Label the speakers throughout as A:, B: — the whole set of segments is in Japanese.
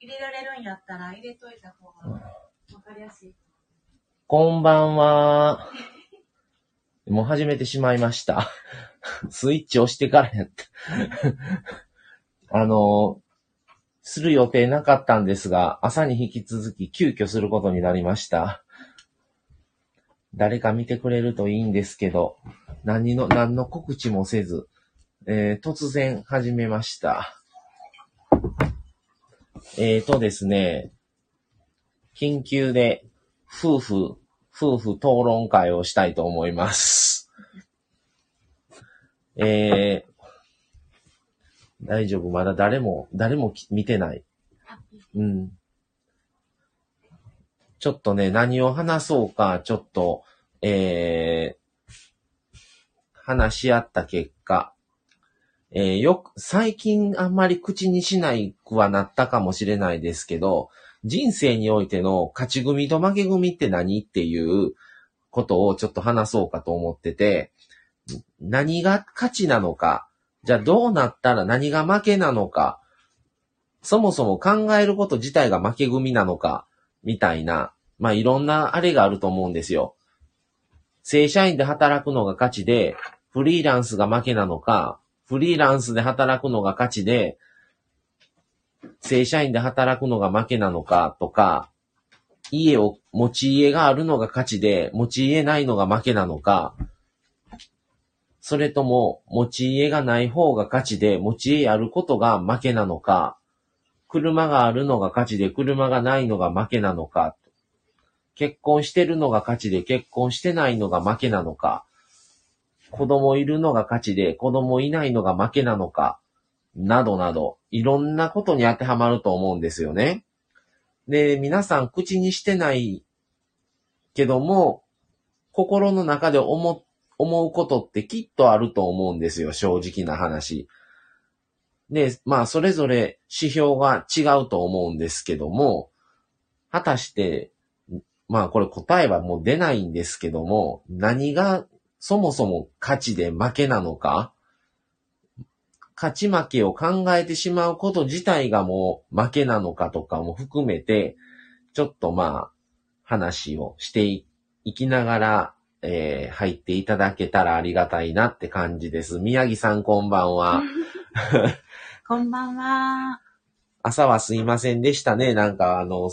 A: 入れられるんやったら入れといた方がわかりやすい。
B: こんばんは。もう始めてしまいました。スイッチ押してからやった。あの、する予定なかったんですが、朝に引き続き急遽することになりました。誰か見てくれるといいんですけど、何の、何の告知もせず、えー突然始めました。えーとですね、緊急で夫婦、夫婦討論会をしたいと思います。えー、大丈夫、まだ誰も、誰も見てない。うん。ちょっとね、何を話そうか、ちょっと、えー、話し合った結果、えーよく、最近あんまり口にしないくはなったかもしれないですけど、人生においての勝ち組と負け組って何っていうことをちょっと話そうかと思ってて、何が勝ちなのか、じゃあどうなったら何が負けなのか、そもそも考えること自体が負け組なのか、みたいな、まあいろんなあれがあると思うんですよ。正社員で働くのが勝ちで、フリーランスが負けなのか、フリーランスで働くのが勝ちで、正社員で働くのが負けなのかとか、家を、持ち家があるのが勝ちで、持ち家ないのが負けなのか、それとも、持ち家がない方が勝ちで、持ち家あることが負けなのか、車があるのが勝ちで、車がないのが負けなのか、結婚してるのが勝ちで、結婚してないのが負けなのか、子供いるのが勝ちで、子供いないのが負けなのか、などなど、いろんなことに当てはまると思うんですよね。で、皆さん口にしてないけども、心の中で思、思うことってきっとあると思うんですよ、正直な話。で、まあ、それぞれ指標が違うと思うんですけども、果たして、まあ、これ答えはもう出ないんですけども、何がそもそも勝ちで負けなのか？勝ち負けを考えてしまうこと自体がもう負けなのかとかも含めて、ちょっとまあ、話をしていきながら、えー入っていただけたらありがたいなって感じです。宮城さんこんばんは。
A: こんばんは。
B: 朝はすいませんでしたね。なんかあの、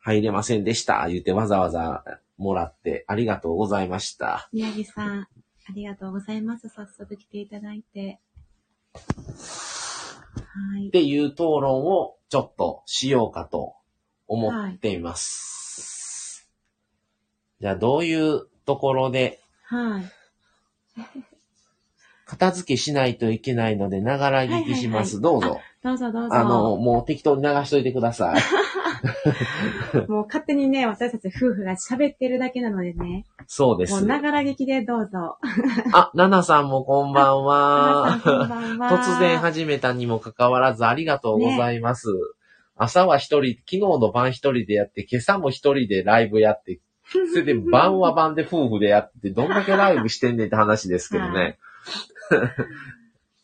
B: 入れませんでした。言ってわざわざもらってありがとうございました。
A: 宮城さん、ありがとうございます。早速来ていただいて。はい
B: っ。ていう討論をちょっとしようかと思っています。じゃあどういうところで
A: はい。
B: 片付けしないといけないので、ながら聞きします。
A: はいはい
B: どうぞ。
A: どうぞどうぞ。
B: あの、もう適当に流しといてください。
A: もう勝手にね、私たち夫婦が喋ってるだけなのでね。
B: そうです
A: もう。ながら劇でどうぞ。
B: あ、ナナさんもこんばんは。
A: んこんばんは。
B: 突然始めたにもかかわらずありがとうございます。朝は一人、昨日の晩一人でやって、今朝も一人でライブやって、それで晩は晩で夫婦でやって、どんだけライブしてんねんって話ですけど
A: は
B: ね
A: い。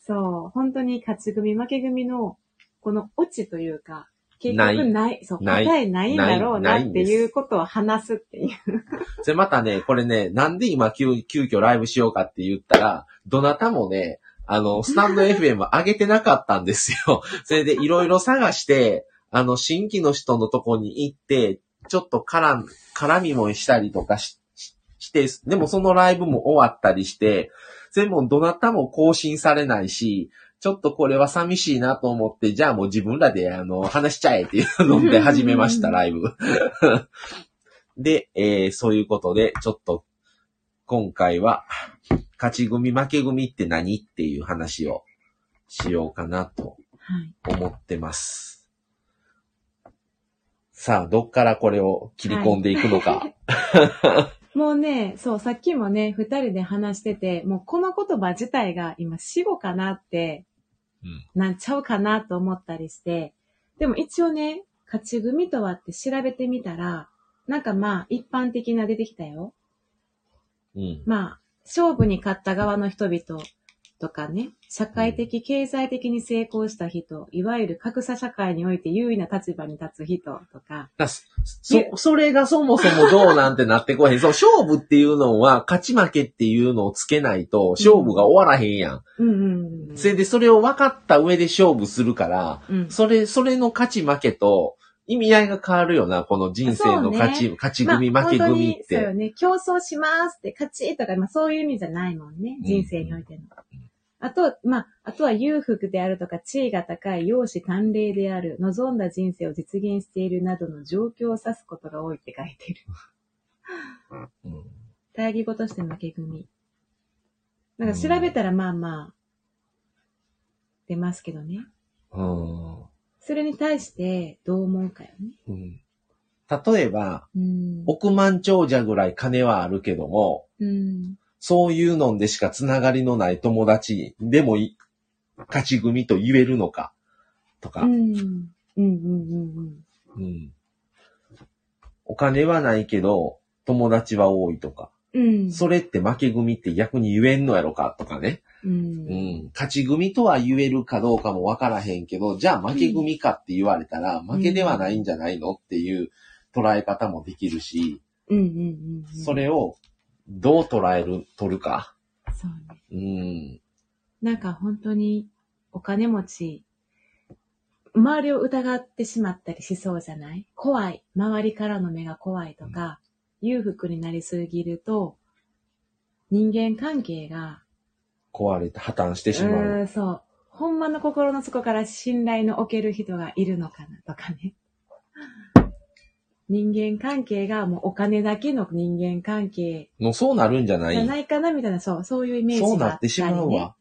A: そう、本当に勝ち組負け組の、このオチというか、結局ない、そう、
B: ない。
A: 答えないんだろうなっていうことを話すっていう。
B: それまたね、これね、なんで今急、急遽ライブしようかって言ったら、どなたもね、あの、スタンド FM 上げてなかったんですよ。それでいろいろ探して、あの、新規の人のとこに行って、ちょっと絡ん、絡みもしたりとかししして、でもそのライブも終わったりして、それもどなたも更新されないし、ちょっとこれは寂しいなと思って、じゃあもう自分らであの、話しちゃえっていうので始めました、ライブ。で、えーそういうことで、ちょっと、今回は、勝ち組負け組って何っていう話をしようかなと
A: はい。
B: 思ってます。さあ、どっからこれを切り込んでいくのか。
A: もうね、そう、さっきもね、二人で話してて、もうこの言葉自体が今死語かなって、
B: うん
A: なんちゃうかなと思ったりして、でも一応ね、勝ち組とはって調べてみたら、なんかまあ一般的な出てきたよ。
B: うん。
A: まあ、勝負に勝った側の人々とかね、社会的、経済的に成功した人、いわゆる格差社会において優位な立場に立つ人とか、
B: だそ、それがそもそもどうなんてなってこへん。そう、勝負っていうのは、勝ち負けっていうのをつけないと、勝負が終わらへんやん。
A: うんうんうん。
B: それで、それを分かった上で勝負するから、
A: うん、
B: それ、それの勝ち負けと、意味合いが変わるよな、この人生の勝ち、
A: そう
B: 勝ち組、負け組っ
A: 本当にそうよ
B: て。
A: ね。競争しますって、勝ちとか、まあそういう意味じゃないもんね。
B: うん
A: 人生においての。あと、まあ、あとは裕福であるとか、地位が高い、容姿端麗である、望んだ人生を実現しているなどの状況を指すことが多いって書いてる。
B: うん
A: 対義語として負け組。なんか調べたらまあまあ、出ますけどね。
B: うん
A: それに対してどう思うかよね。
B: うん例えば、
A: うん。
B: 億万長者ぐらい金はあるけども、
A: うん。
B: そういうのでしかつながりのない友達でもい勝ち組と言えるのか、とか、
A: うん。うん。うん。うん。
B: うんお金はないけど、友達は多いとか、
A: うん。
B: それって負け組って逆に言えんのやろかとかね。
A: う。
B: うんん。勝ち組とは言えるかどうかもわからへんけど、じゃあ負け組かって言われたら、負けではないんじゃないのっていう捉え方もできるし、
A: うん。うん。うん。
B: それをどう捉える、取るか。
A: そうね。
B: うん。
A: なんか本当にお金持ち、周りを疑ってしまったりしそうじゃない？怖い。周りからの目が怖いとか、裕福になりすぎると、人間関係が、
B: 壊れて破綻して
A: う
B: しまう。
A: ーん、そう。ほんまの心の底から信頼の置ける人がいるのかなとかね。人間関係がもうお金だけの人間関係。
B: のそうなるんじゃない？
A: じゃないかなみたいな、そう、そういうイメージが
B: そう
A: あ
B: なってしまう
A: ね
B: わ。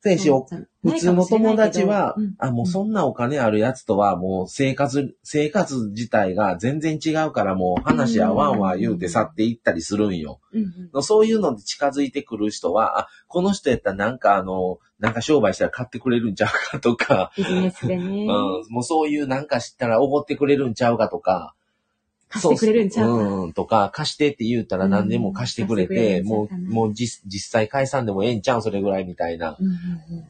B: せやし、普通の友達は、
A: うん。
B: あ、もうそんなお金あるやつとは、もう生活、生活自体が全然違うから、もう話合わんわ言うて去っていったりするんよ。
A: うんうん。
B: そういうので近づいてくる人は、あ、この人やったらなんかあの、なんか商売したら買ってくれるんちゃうかとか、
A: ビジネスでね。
B: うん、もうそういうなんか知ったらおごってくれるんちゃうかとか、
A: 貸してくれるんちゃう
B: ううん、とか、貸してって言うたら何でも貸してくれて、
A: うん
B: もう、もう実実際解散でもええんちゃうん、それぐらいみたいな。
A: うんうんうんうん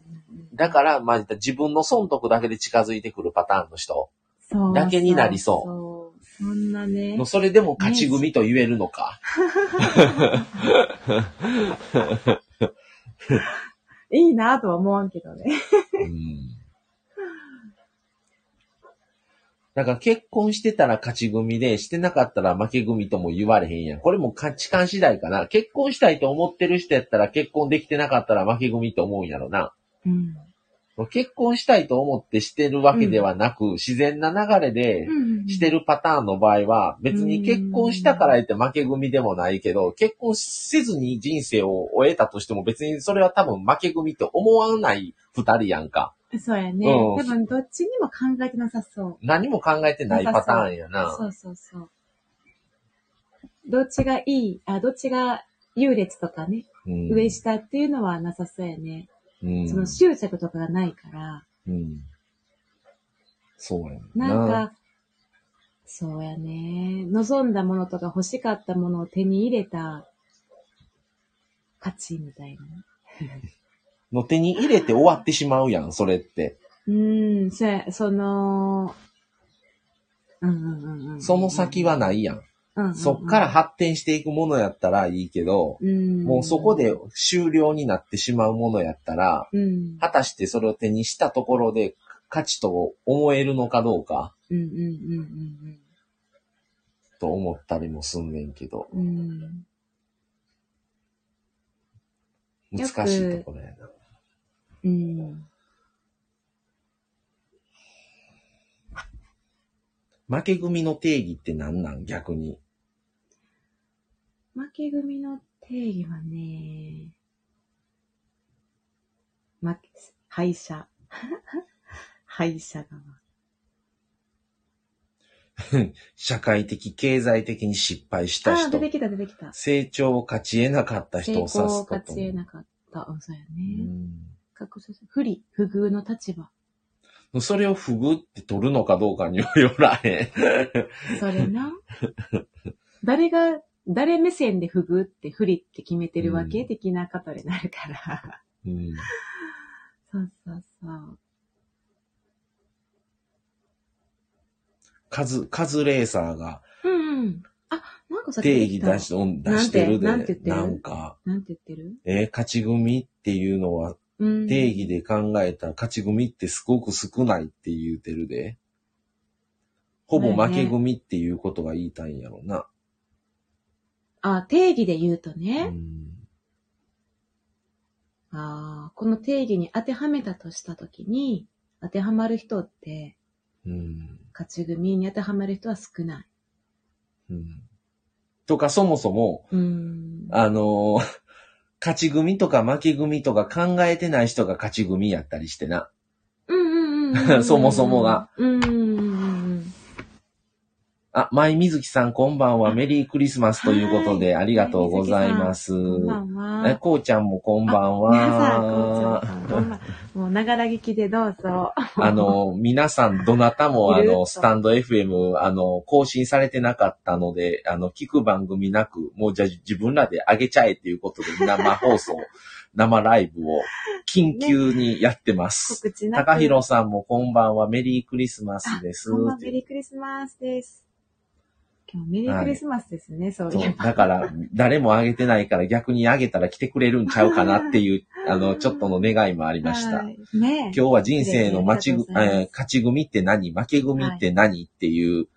B: だから、まあ、自分の損得だけで近づいてくるパターンの人。だけになりそう
A: そう。そんなね
B: の。それでも勝ち組と言えるのか。
A: いいなとは思わんけどね。
B: うん。だから結婚してたら勝ち組で、してなかったら負け組とも言われへんやん。これも価値観次第かな。結婚したいと思ってる人やったら結婚できてなかったら負け組と思うんやろな。
A: うん。
B: 結婚したいと思ってしてるわけではなく、自然な流れでしてるパターンの場合は、別に結婚したから言って負け組でもないけど、結婚せずに人生を終えたとしても別にそれは多分負け組って思わない二人やんか。
A: そうやね。
B: うん
A: 多分どっちにも考えてなさそう。
B: 何も考えてないパターンやな。
A: そうそうそう。どっちがいい、あ、どっちが優劣とかね、
B: うん
A: 上下っていうのはなさそうやね。
B: うん
A: その執着とかがないから、
B: うんそうや
A: なんか、そうやね。望んだものとか欲しかったものを手に入れた価値みたいなね。
B: の手に入れて終わってしまうやん、それって。
A: うーん、そや、その、うんうんうんうん。
B: その先はないやん。
A: うんうんうん、
B: そっから発展していくものやったらいいけど、
A: うん、
B: もうそこで終了になってしまうものやったら、
A: うん、
B: 果たしてそれを手にしたところで価値と思えるのかどうか
A: うんうんうん
B: と思ったりもすんねんけど、
A: うんうん。
B: 難しいところやな。
A: うん。
B: 負け組の定義って何なん？逆に。
A: 負け組の定義はね、負け、敗者。敗者だわ。
B: 社会的、経済的に失敗した人
A: 出。てきた出てきた。
B: 成長を勝ち得なかった人
A: 成
B: を指すこと。
A: 功を勝ち得なかった。うん、そうや
B: う
A: ね。
B: ん
A: 隠さ不利、不遇の立場。
B: それを不遇って取るのかどうかによらへん。
A: それな。誰が、誰目線で不遇って不利って決めてるわけ、
B: うん
A: 的なことになるから。
B: うん。
A: そうそうそう。
B: カズ、カズレーサーが
A: うんうん。あ、なんかさっき
B: 定義出し、うん出してるで。
A: なんて言ってる？
B: なんか、
A: なんて言ってる？
B: えー勝ち組っていうのは
A: うん。
B: 定義で考えた勝ち組ってすごく少ないって言うてるで。ほぼ負け組っていうことが言いたいんやろな。
A: あ、定義で言うと
B: う
A: ね。あ、この定義に当てはめたとしたときに、当てはまる人って、
B: うん。
A: 勝ち組に当てはまる人は少ない。
B: うん。とか、そもそも、
A: うん。
B: あのー勝ち組とか負け組とか考えてない人が勝ち組やったりしてな。
A: うんうんうん。
B: そもそもが。
A: うん。
B: あ、舞水木さんこんばんは。メリークリスマスということで、
A: はい
B: ありがとうございます。
A: こんばん
B: え、
A: は。
B: こうちゃんもこんばん
A: 皆さん、こん
B: は。
A: ばんは。もう、ながら聞きでどうぞ。
B: あの、皆さん、どなたも、あの、スタンド FM、あの、更新されてなかったので、あの、聞く番組なく、もうじゃあ自分らで上げちゃえっていうことで、生放送、生ライブを、緊急にやってます。
A: 告知。
B: 高弘さんもこんばんは、メリークリスマスです。
A: こんばんはメリークリスマスです。今日メリークリスマスですね、そうい
B: そう
A: えば。
B: だから、誰もあげてないから逆にあげたら来てくれるんちゃうかなっていう、あの、ちょっとの願いもありました。
A: はいねえ
B: 今日は人生の待ちぐ、
A: ありがとうございます
B: えー勝ち組って何？負け組って何、っていう。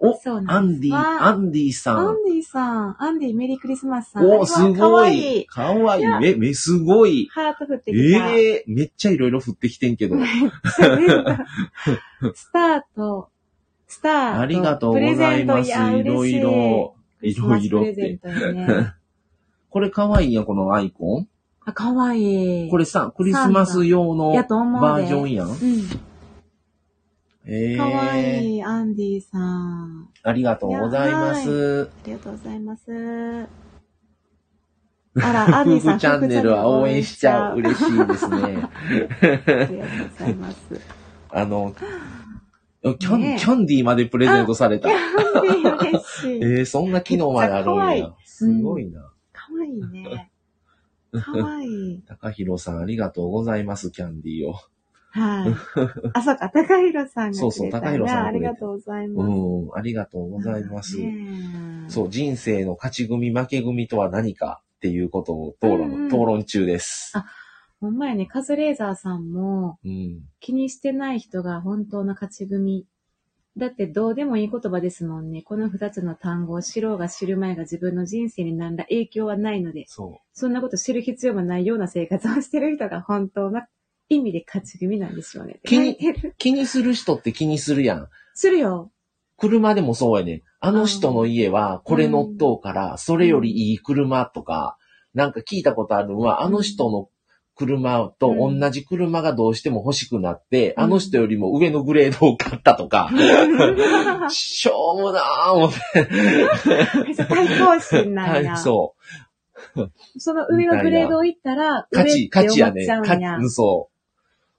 B: お、
A: そうな
B: アンディ、
A: んですわ
B: アンディさん。
A: アンディさん、アンディメリークリスマスさん。
B: お、す
A: か
B: ご
A: わ
B: い。
A: い。
B: かわいい。
A: いや
B: め、め、すごい。
A: ハート降ってきた。
B: ええめっちゃいろいろ降ってきてんけど。
A: スタート、スタート。
B: ありがとうございます。いろいろ。いろいろって。これかわいいやん、このアイコン。
A: あ、かわいい。
B: これさ、クリスマス用のバージョンやん。
A: うん。
B: ええ
A: かわいい、アンディさん。
B: ありがとうございます。
A: ありがとうございます。あら、アンディさん。
B: 夫婦チャンネルは応援しちゃう。嬉しいですね。
A: ありがとうございます。
B: あの、キャンキャンディーまでプレゼントされた。
A: アンディ嬉しい。
B: えー、そんな機能まであるんや。すごいな。
A: かわいいね。かわいい。
B: 高弘さんありがとうございます、キャンディーを。
A: はい。あ、そうか、高弘さんが
B: そうそう高弘さん
A: ありがとうございうます。
B: ん、ありがとうございます。そう、人生の勝ち組、負け組とは何かっていうことを討論、討論中です。
A: あほんまやね、カズレーザーさんも
B: うん。
A: 気にしてない人が本当の勝ち組。だってどうでもいい言葉ですもんね。この二つの単語を知ろうが知る前が自分の人生に何ら影響はないので、
B: そ
A: そんなこと知る必要もないような生活をしてる人が本当の意味で勝ち組なんでしょうね。
B: 気に
A: 書いてる
B: う。気にする人って気にするやん。
A: するよ。
B: 車でもそうやね。あの人の家はこれ乗っとうから、それよりいい車とか、なんか聞いたことあるのは、あの人の車と同じ車がどうしても欲しくなって、
A: うん
B: あの人よりも上のグレードを買ったとか、しょうもなー思って。
A: 対抗心なんや。
B: はい、そう。
A: その上のグレードを行ったら、
B: 勝ち、勝ちやね。勝ち、そ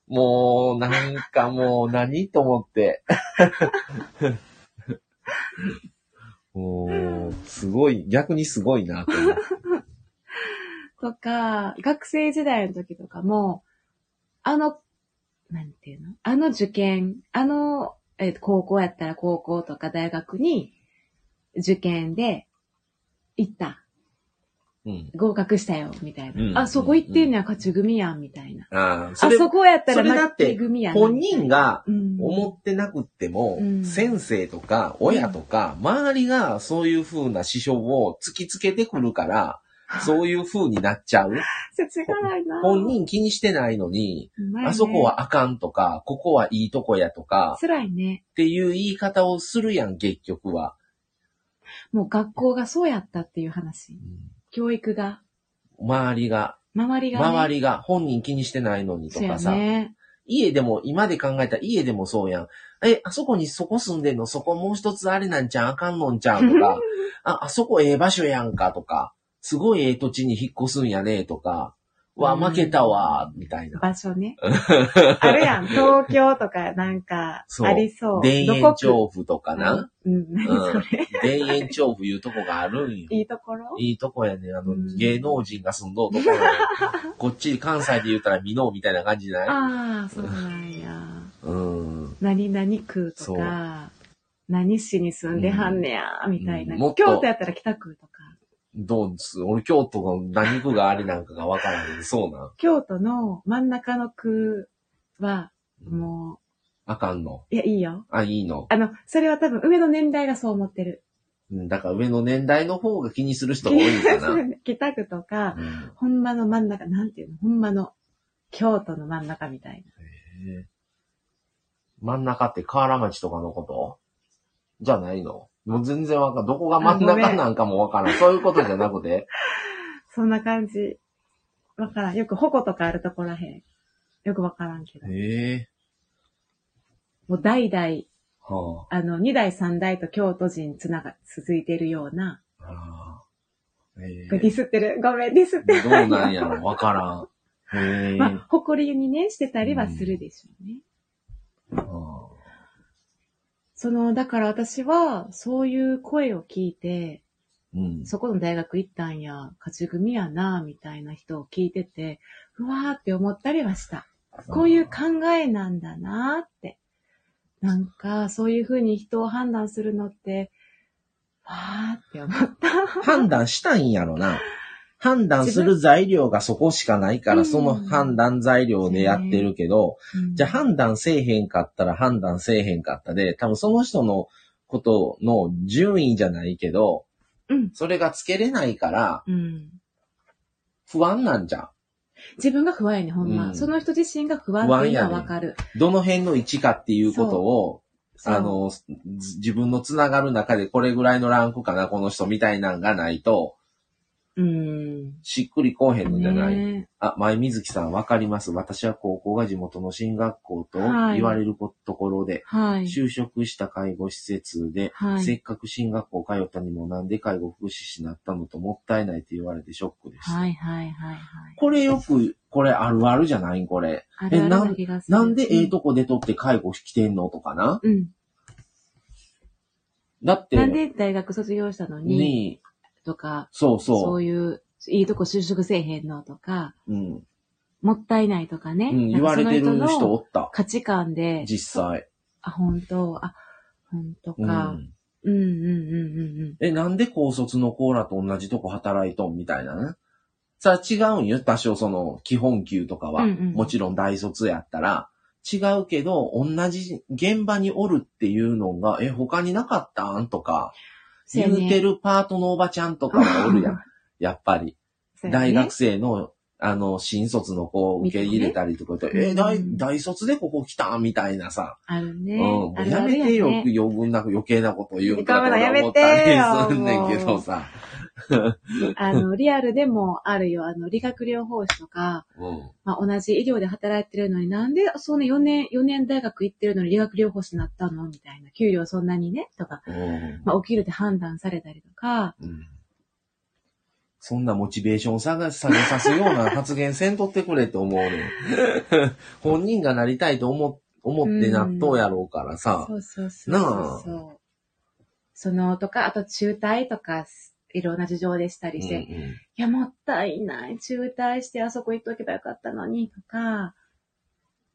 B: う。もう、なんかもう、何と思って。もう、すごい、逆にすごいなと思って。
A: とか、学生時代の時とかも、あの、なんていうの？あの受験、あの、えー高校やったら高校とか大学に受験で行った。
B: うん。
A: 合格したよ、みたいな。
B: うん
A: あ、そこ行ってんのや、勝ち組やん、みたいな。
B: あそ
A: こやったら
B: それだって
A: 負け組やん。
B: 本人が
A: うん、
B: 思ってなくっても、
A: うん
B: 先生とか親とか、周りがそういう風な指標を突きつけてくるから、そういう風になっちゃう？
A: 切がないな。
B: 本人気にしてないのに、
A: ね
B: あそこはあかんとか、ここはいいとこやとか、
A: 辛いね。
B: っていう言い方をするやん、結局は。
A: もう学校がそうやったっていう話。教育が、
B: 周りが、
A: 周りが、ね。
B: 周りが本人気にしてないのにとかさ、
A: ね。
B: 家でも、今で考えたら家でもそうやん。え、あそこにそこ住んでんの、そこもう一つあれなんちゃう？あかんのんちゃう？とか、あ、あそこええ場所やんか？とか、すごいええ土地に引っ越すんやねとか、わ、負けたわ、みたいな。
A: 場所ね。あるやん。東京とかなんか、ありそう。
B: 田園調布とかな。
A: 区うん、何 それ。
B: 田園調布いうとこがあるんよ。
A: いいところ？
B: いいとこやね。あの、
A: うん
B: 芸能人が住んどうところや こっち関西で言ったら美濃みたいな感じじゃない？
A: ああ、そうなんや。
B: うん。
A: 何々区とか、何市に住んではんねや、みたいな。
B: うんもっと
A: 京都やったら北区とか。
B: どうです？俺京都の何区がありなんかがわからないそうなん。
A: 京都の真ん中の区は、も
B: あかんの？
A: う、いや、いいよ。
B: あ、いいの？
A: あの、それは多分上の年代がそう思ってる。
B: うんだから上の年代の方が気にする人が多いんかな。う ん
A: 北区とか、ほんまの真ん中、なんていうの？ほんまの京都の真ん中みたいな。
B: 真ん中って河原町とかのこと？じゃないの？もう全然わかんどこが真ん中なんかもわからん。そういうことじゃなくて。
A: そんな感じ。わからん。よく矛とかあるとこらへん。よくわからんけど。
B: へえ。
A: もう代々、
B: は
A: あの、二代三代と京都人つなが、続いてるような、
B: あ。はあ。へえ
A: これディスってる？ごめん、ディスってる。
B: どうなんやろわからん。へえ。
A: まあ、誇りにね、してたりはするでしょうね。
B: は
A: その、だから私は、そういう声を聞いて、
B: あうん。
A: そこの大学行ったんや、勝ち組やな、みたいな人を聞いてて、うわーって思ったりはした。こういう考えなんだなって。なんか、そういうふうに人を判断するのって、わーって思った。
B: 判断したいんやろな。判断する材料がそこしかないから、
A: うん
B: その判断材料でやってるけど、
A: うん
B: じゃあ判断せえへんかったら判断せえへんかったで、多分その人のことの順位じゃないけど、
A: うん。
B: それがつけれないから
A: うん。
B: 不安なんじゃん。
A: 自分が不安やねん、ほんま。
B: うん
A: その人自身が不安っていうのはわかる。
B: どの辺の位置かっていうことを、あの、ず自分のつながる中でこれぐらいのランクかな、この人みたいなんがないと、
A: うん。
B: しっくりこうへんのじゃない。
A: ね
B: あ、前水木さんわかります。私は高校が地元の進学校と
A: はい
B: 言われることころで、
A: はい。
B: 就職した介護施設で、
A: はい
B: せっかく進学校通ったにもなんで介護福祉士になったのともったいないって言われてショックでした。
A: はいはいはいはい。
B: これよく、これあるあるじゃない？これ。
A: あるある
B: な
A: 気がする。
B: なんでええとこでとって介護来てんのとかな？
A: うん。
B: だって、
A: なんで大学卒業したのに、
B: に、
A: とか、
B: そう
A: そ
B: そう
A: いう、いいとこ就職せえへんのとか、
B: う。うん。
A: もったいないとかね。
B: うん、言われてる人おった。
A: 価値観で、
B: 実際。
A: あ、本当？あ、本当
B: う
A: か。
B: ん。
A: うん、うん、うん、うん
B: え、なんで高卒のコーラと同じとこ働いとんみたいな？ね。さあ違うんよ。多少その基本給とかは。
A: うんうん
B: もちろん大卒やったら。違うけど、同じ現場におるっていうのが、え、他になかったん？とか、言うてるパートのおばちゃんとかもおるやん。やっぱり。大学生の、あの、新卒の子を受け入れたりとか言って、
A: ね
B: え、大、
A: うん
B: 大卒でここ来たみたいなさ。
A: あるね。
B: うん。もうやめてよ、余分な余計なこと言うん
A: ごめんな
B: と
A: やめてよ
B: 思ったりすんねんけどさ。
A: あの、リアルでもあるよ。あの、理学療法士とか、
B: うん。
A: まあ、同じ医療で働いてるのになんで、そうね、4年、4年大学行ってるのに理学療法士になったの？みたいな。給料そんなにね？とか、
B: うん
A: まあ、起きるって判断されたりとか、
B: うんそんなモチベーション下げ下げさすような発言せんとってくれって思うねん。本人がなりたいと思思って納豆やろうからさ。
A: そうそうそう
B: な
A: そうそう。その、とか、あと中退とか、いろんな事情でしたりして、い
B: うん
A: や、もったいない。中退してあそこ行っとけばよかったのに、とか、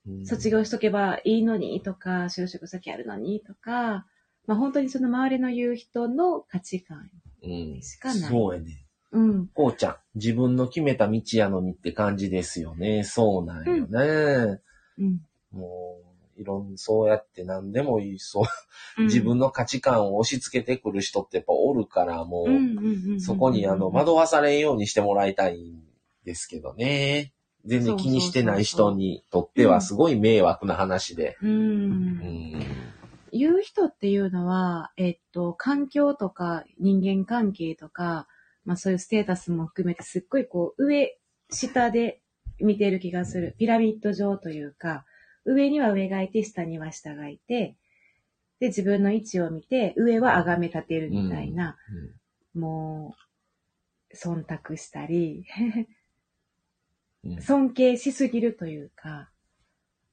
B: うん
A: 卒業しとけばいいのに、とか、就職先あるのに、とか、まあ本当にその周りの言う人の価値観。
B: うん
A: しかない
B: そうやね。
A: うん。
B: こうちゃん、自分の決めた道やのにって感じですよね。そうなんよね。
A: うん。
B: もう、いろん、そうやって何でもいい、そう、
A: うん
B: 自分の価値観を押し付けてくる人ってやっぱおるから、もう、そこにあの、惑わされんようにしてもらいたいんですけどね。全然気にしてない人にとってはすごい迷惑な話で。
A: う。
B: うんん。
A: 言う人っていうのは、えっと、環境とか人間関係とか、まあそういうステータスも含めてすっごいこう、上、下で見てる気がする。ピラミッド状というか、上には上がいて、下には下がいて、で、自分の位置を見て、上は崇め立てるみたいな、もう、忖度したり、
B: うん
A: 尊敬しすぎるというか、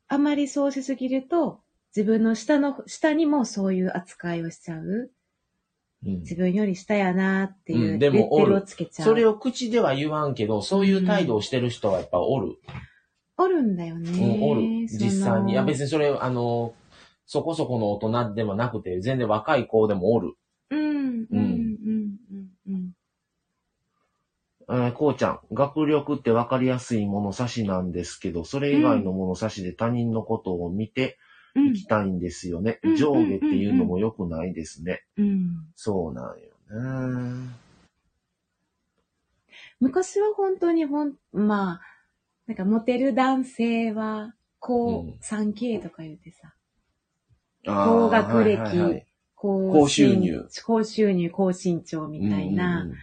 A: あまりそうしすぎると、自分の下の、下にもそういう扱いをしちゃう。
B: うん
A: 自分より下やなっていうう、
B: んでも
A: レッテルをつけちゃう。
B: それを口では言わんけど、そういう態度をしてる人はやっぱおる。
A: おるんだよね。
B: うん、おる。実際に。いや別
A: に。
B: にそれ、あの、そこそこの大人でもなくて、全然若い子でもおる。
A: うん、うん、うん、うん、うん。
B: えーこうちゃん、学力って分かりやすい物差しなんですけど、それ以外の物差しで他人のことを見て
A: うん
B: いきたいんですよね。
A: うん
B: 上下っていうのも良くないですね。
A: うん。
B: そうなんよね。
A: 昔は本当にほん、まあ、なんかモテる男性は、高
B: うん
A: 3K とか言ってさ、高学歴
B: はいはいはい
A: 高
B: 高収入
A: 身高収入、高身長みたいな、
B: うんうんうん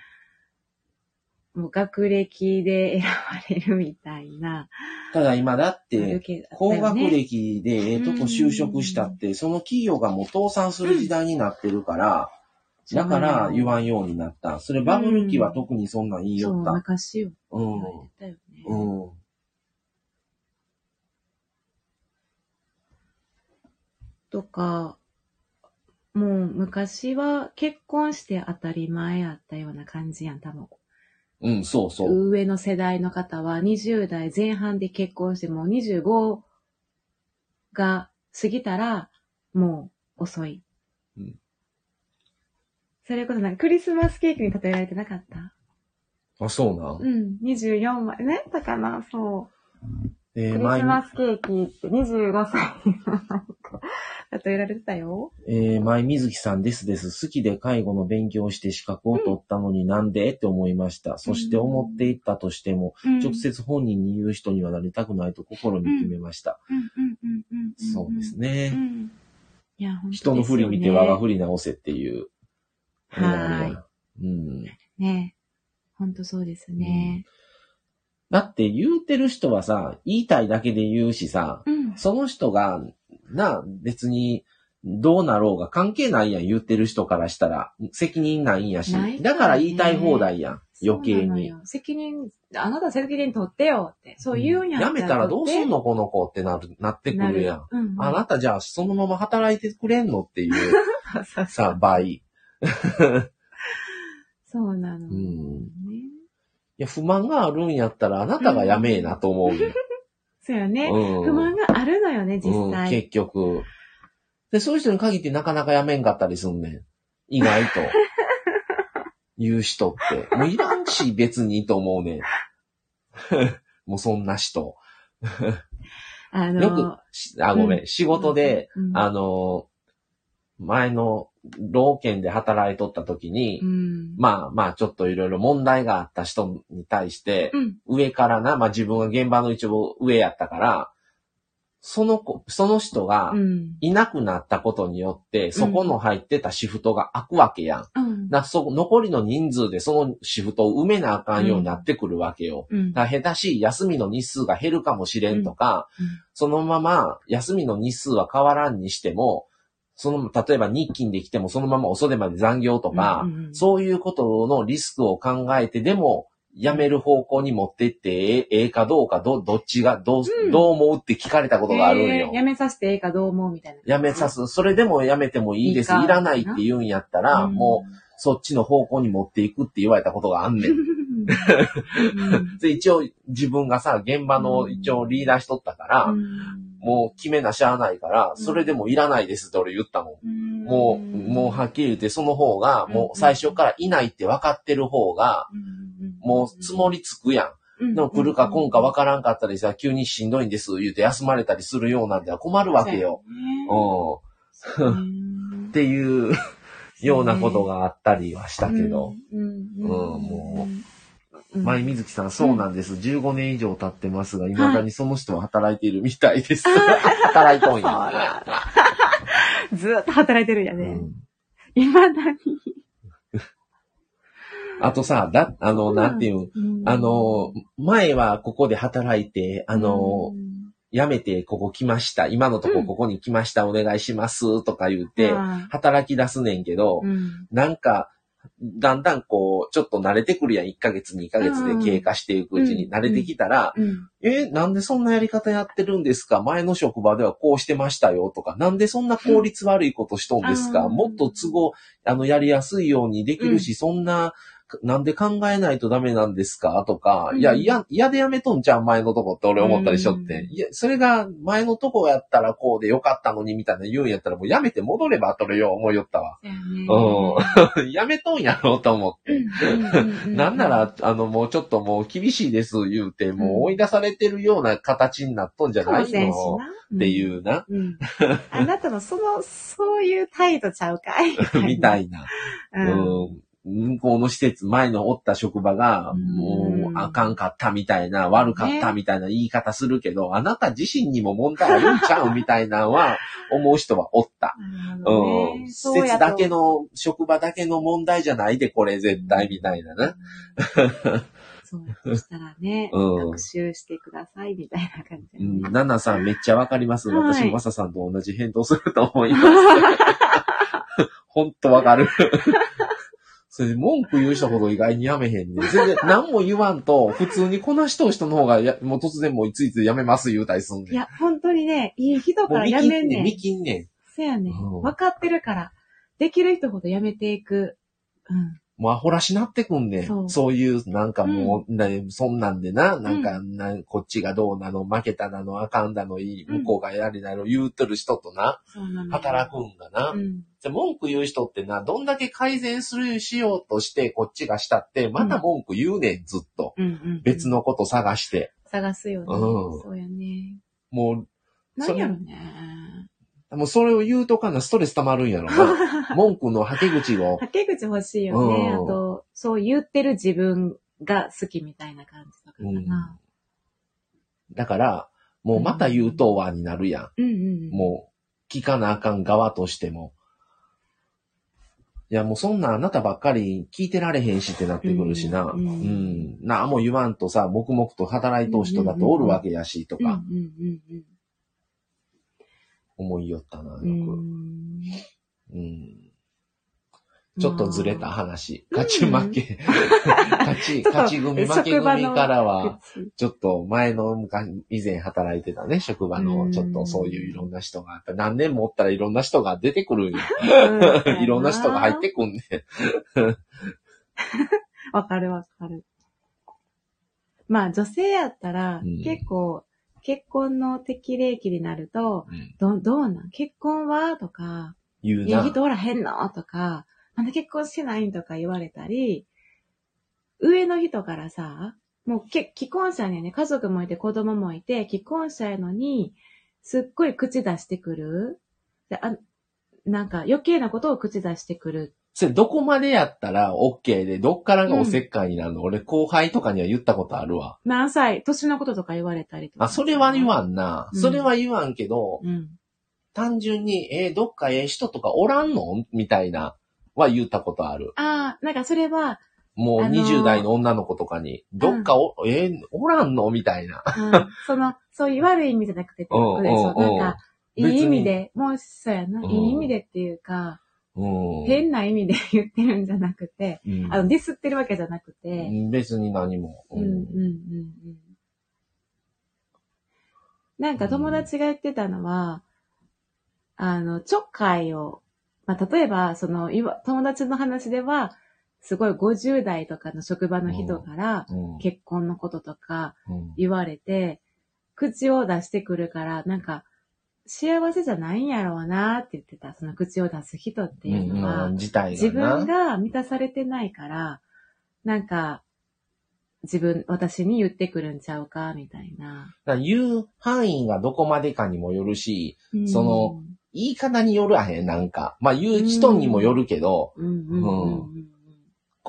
A: もう学歴で選ばれるみたいな。
B: ただ今だって、高学歴でええとこ就職したって、その企業がもう倒産する時代になってるから、だから言わんようになった。それバブル期は特にそんなん言い
A: そう、
B: よった。
A: 昔よ。
B: うん。
A: 言われてたよね。
B: うん。
A: とか、もう昔は結婚して当たり前やったような感じやん、多分。
B: うん、そうそう。
A: 上の世代の方は20代前半で結婚してもう25が過ぎたらもう遅い。
B: うん
A: それこそなんかクリスマスケーキに例えられてなかった？
B: あ、そうなん？
A: うん、24枚。ねだかなそう。
B: えー、
A: クリ
B: 前
A: スマスケーキって25歳になんか例えられてたよ。
B: えー、前水木さんですです。好きで介護の勉強をして資格を取ったのになんでって思いました。そして思っていったとしても、
A: うん
B: 直接本人に言う人にはなりたくないと心に決めました。
A: うんうんうんうんうん
B: そうです
A: う
B: ね。
A: ん。いや、本当
B: 人の振り見て我が
A: り。
B: 振り直せっていう。あれがあるやんうん。
A: ね本当そうですね。
B: だって言うてる人はさ、言いたいだけで言うしさ、
A: うん。
B: その人が、な、別に、どうなろうが関係ないやん、言ってる人からしたら。責任ないんやし。
A: ないからね
B: だから言いたい放題やん、余計に。
A: そうなのよ。責任、あなた責任取ってよって。そう言うんや
B: やめたらどうすん
A: の
B: のこの子ってなる、なってくるやん。。
A: うんうん、
B: あなたじゃあそのまま働いてくれんのっていう
A: そうそう
B: さ、倍。
A: そうなの。
B: う
A: ね
B: ん。いや、不満があるんやったらあなたがやめえなと思うよ。
A: そうよね。
B: うん。
A: 不満があるのよね、実
B: うん、
A: 際。
B: 結局。で、そういう人に限ってなかなかやめんかったりすんねん。意外と。言う人って。もういらんし、別にと思うねん。もうそんな人。
A: あの
B: よく、しあ、ごめん、仕事で、、
A: うん
B: あの、前の老犬で働いとった時に、
A: うん。
B: まあまあちょっといろいろ問題があった人に対して、
A: うん。
B: 上からな、まあ自分は現場の一応上やったから、その子、その人が
A: うん。
B: いなくなったことによって、そこの入ってたシフトが開くわけやん。
A: うん。
B: だそ残りの人数でそのシフトを埋めなあかんようになってくるわけよ。
A: うん。
B: だ下手しい休みの日数が減るかもしれんとか、
A: うん
B: そのまま休みの日数は変わらんにしても、その、例えば日勤できてもそのまま遅出まで残業とか、
A: うんうんうん
B: そういうことのリスクを考えてでも、辞める方向に持ってってええええかどうか、ど、どっちが、どう、
A: うん
B: どう思うって聞かれたことがあるんよ。
A: えーやめさせてええかどう思うみたいな。
B: 辞めさす。それでも辞めてもいいです。
A: い
B: らないって言うんやったら、
A: うん
B: もう、そっちの方向に持っていくって言われたことがあんねん。
A: うん
B: で、一応自分がさ、現場の一応リーダーしとったから、
A: うん
B: もう決めなしゃあないから、それでもいらないですって俺言ったもん。もう、もうはっきり言ってその方が、もう最初からいないって分かってる方が、もう積もりつくやん。でも来るか来ん。か分からんかったりさ、急にしんどいんです言うて休まれたりするようなんでは困るわけよ。う
A: うん。
B: ん。っていうようなことがあったりはしたけど。
A: うん、
B: うんも
A: うん
B: 前水木さん、そうなんです。15年以上経ってますが、未だにその人は働いているみたいです。働いとんや。
A: ずーっと働いてるんやね。
B: うん
A: いまだに。
B: あとさ、だ、あの、なんていうん、
A: うん
B: あの、前はここで働いて、あの、辞めてここ来ました。今のとこここに来ました。お願いします。とか言って、
A: あ
B: 働き出すねんけど、
A: ーうん
B: なんか、だんだんこう、ちょっと慣れてくるやん。1ヶ月、2ヶ月で経過していくうちに慣れてきたら、
A: うん。
B: え、なんでそんなやり方やってるんですか？前の職場ではこうしてましたよとか、なんでそんな効率悪いことしとんですか、
A: うん。
B: もっと都合、あの、やりやすいようにできるし、そんな、なんで考えないとダメなんですか？とか、
A: うん
B: いや、嫌、嫌でやめとんじゃん、前のとこって俺思ったりしとって。
A: うん
B: いや、それが前のとこやったらこうでよかったのにみたいな言うんやったらもうやめて戻ればとれよ、思いよったわ。
A: そう
B: ん。やめとんやろと思って。なんなら、あの、もうちょっともう厳しいです言うて、もう追い出されてるような形になっとんじゃない。の？っていうな、
A: うん。あなたのその、そういう態度ちゃうかい？
B: みた。いな。
A: うん。
B: うん。向こうの施設、前のおった職場が、
A: うん
B: もうあかんかったみたいな、悪かったみたいな言い方するけど、あなた自身にも問題あるんちゃうみたいなのは、思う人はおった。うん。
A: ね
B: 施設だけの、職場だけの問題じゃないで、これ絶対みたいなな。
A: そうしたらね、
B: うん
A: 学習してくださいみたいな感じ
B: うん。ナナさんめっちゃわかります。
A: はい
B: 私もマサさんと同じ返答すると思います。ほんとわかる。それで文句言う人ほど意外にやめへんねん。全然何も言わんと、普通にこなしとう人の方がや、もう突然もういついつやめます言うたりすんねん。
A: いや、本当にね、いい人からやめんねん。
B: 見切んね
A: せやねん。
B: うん
A: 分かってるから。できる人ほどやめていく。うん。
B: ん。もうアホらしなってくんねん。
A: そ
B: そうういう、なんかもう、なそんなんでな、なんか、なこっちがどうなの、負けたなの、あかんだの、いい、
A: うん
B: 向こうがやりなの、言うとる人とな。働くんがな。
A: うん。
B: で文句言う人ってな、どんだけ改善する、しようとして、こっちがしたって、また文句言うねん、ずっと。
A: うんうん。
B: 別。のこと探して。
A: 探すよね。
B: うん
A: そうやね。
B: も
A: なんやろね。
B: う、もうそれを言うとかな、ストレス溜まるんやろな。文句のはけ口を。
A: はけ口欲しいよね。
B: うん
A: あと、そう言ってる自分が好きみたいな感じとかか
B: うん
A: な。
B: だから、もうまた言うとはになるや
A: うんうん。
B: ん。もう、聞かなあかん側としても。いや、もうそんなあなたばっかり聞いてられへんしってなってくるしな。
A: う
B: うんん。なあもう言わんとさ、黙々と働いとう人だとおるわけやし、と
A: うんうん
B: か、
A: うんうん。
B: 思いよったな、よく。
A: う
B: うん。
A: ん
B: ちょっとずれた話。
A: まあ
B: 勝ち負け。勝ち、勝ち組、負け組からは、ちょっと前の昔、以前働いてたね、職場の、
A: うん
B: ちょっとそういういろんな人が、やっぱ何年もおったらいろんな人が出てくるんよ。
A: うん
B: いろんな人が入ってくんね。
A: わかるわかる。まあ女性やったら、
B: うん
A: 結構、結婚の適齢期になると、
B: うん
A: ど、どうなん？結婚は？とか、
B: 言うな。
A: いい人おらへんの？とか、なんで結婚してないん？とか言われたり、上の人からさ、もうけ既婚者にね、家族もいて子供もいて、既婚者やのに、すっごい口出してくる。であなんか余計なことを口出してくる。
B: それどこまでやったら OK で、どっからがおせっかいになるの、俺後輩とかには言ったことあるわ。
A: 何歳、年のこととか言われたりとか。
B: あ、それは言わんな。
A: うん
B: それは言わんけど、
A: うん。
B: 単純に、えーどっかええ人とかおらんの？みたいな、は言ったことある。
A: ああ、なんかそれは、
B: もう
A: あのー
B: 20代の女の子とかに、どっかお、えーおらんの？みたいな。
A: うん、その、そういう悪い意味じゃなくてってことでしょ？
B: うんうんうん
A: なんか、いい意味で、もうそうやな、
B: うん
A: いい意味でっていうか、
B: うん。
A: 変な意味で言ってるんじゃなくて、
B: うん。
A: あの、ディスってるわけじゃなくて、
B: 別に何も。
A: うん、うん、うん、うん。なんか友達が言ってたのは、あの、ちょっかいを、まあ、例えば、その、いわ友達の話では、すごい50代とかの職場の人から、
B: うん。
A: 結婚のこととか
B: うん。
A: 言われて、口を出してくるから、なんか、幸せじゃないんやろうなって言ってた、その口を出す人っていうのは、
B: うん自。
A: 分が満たされてないから、なんか、自分、私に言ってくるんちゃうか、みたいな。
B: 言う範囲がどこまでかにもよるし、
A: うん
B: その、言い方によるあへん、なんか。まあ言う人にもよるけど、
A: うんうんうんうん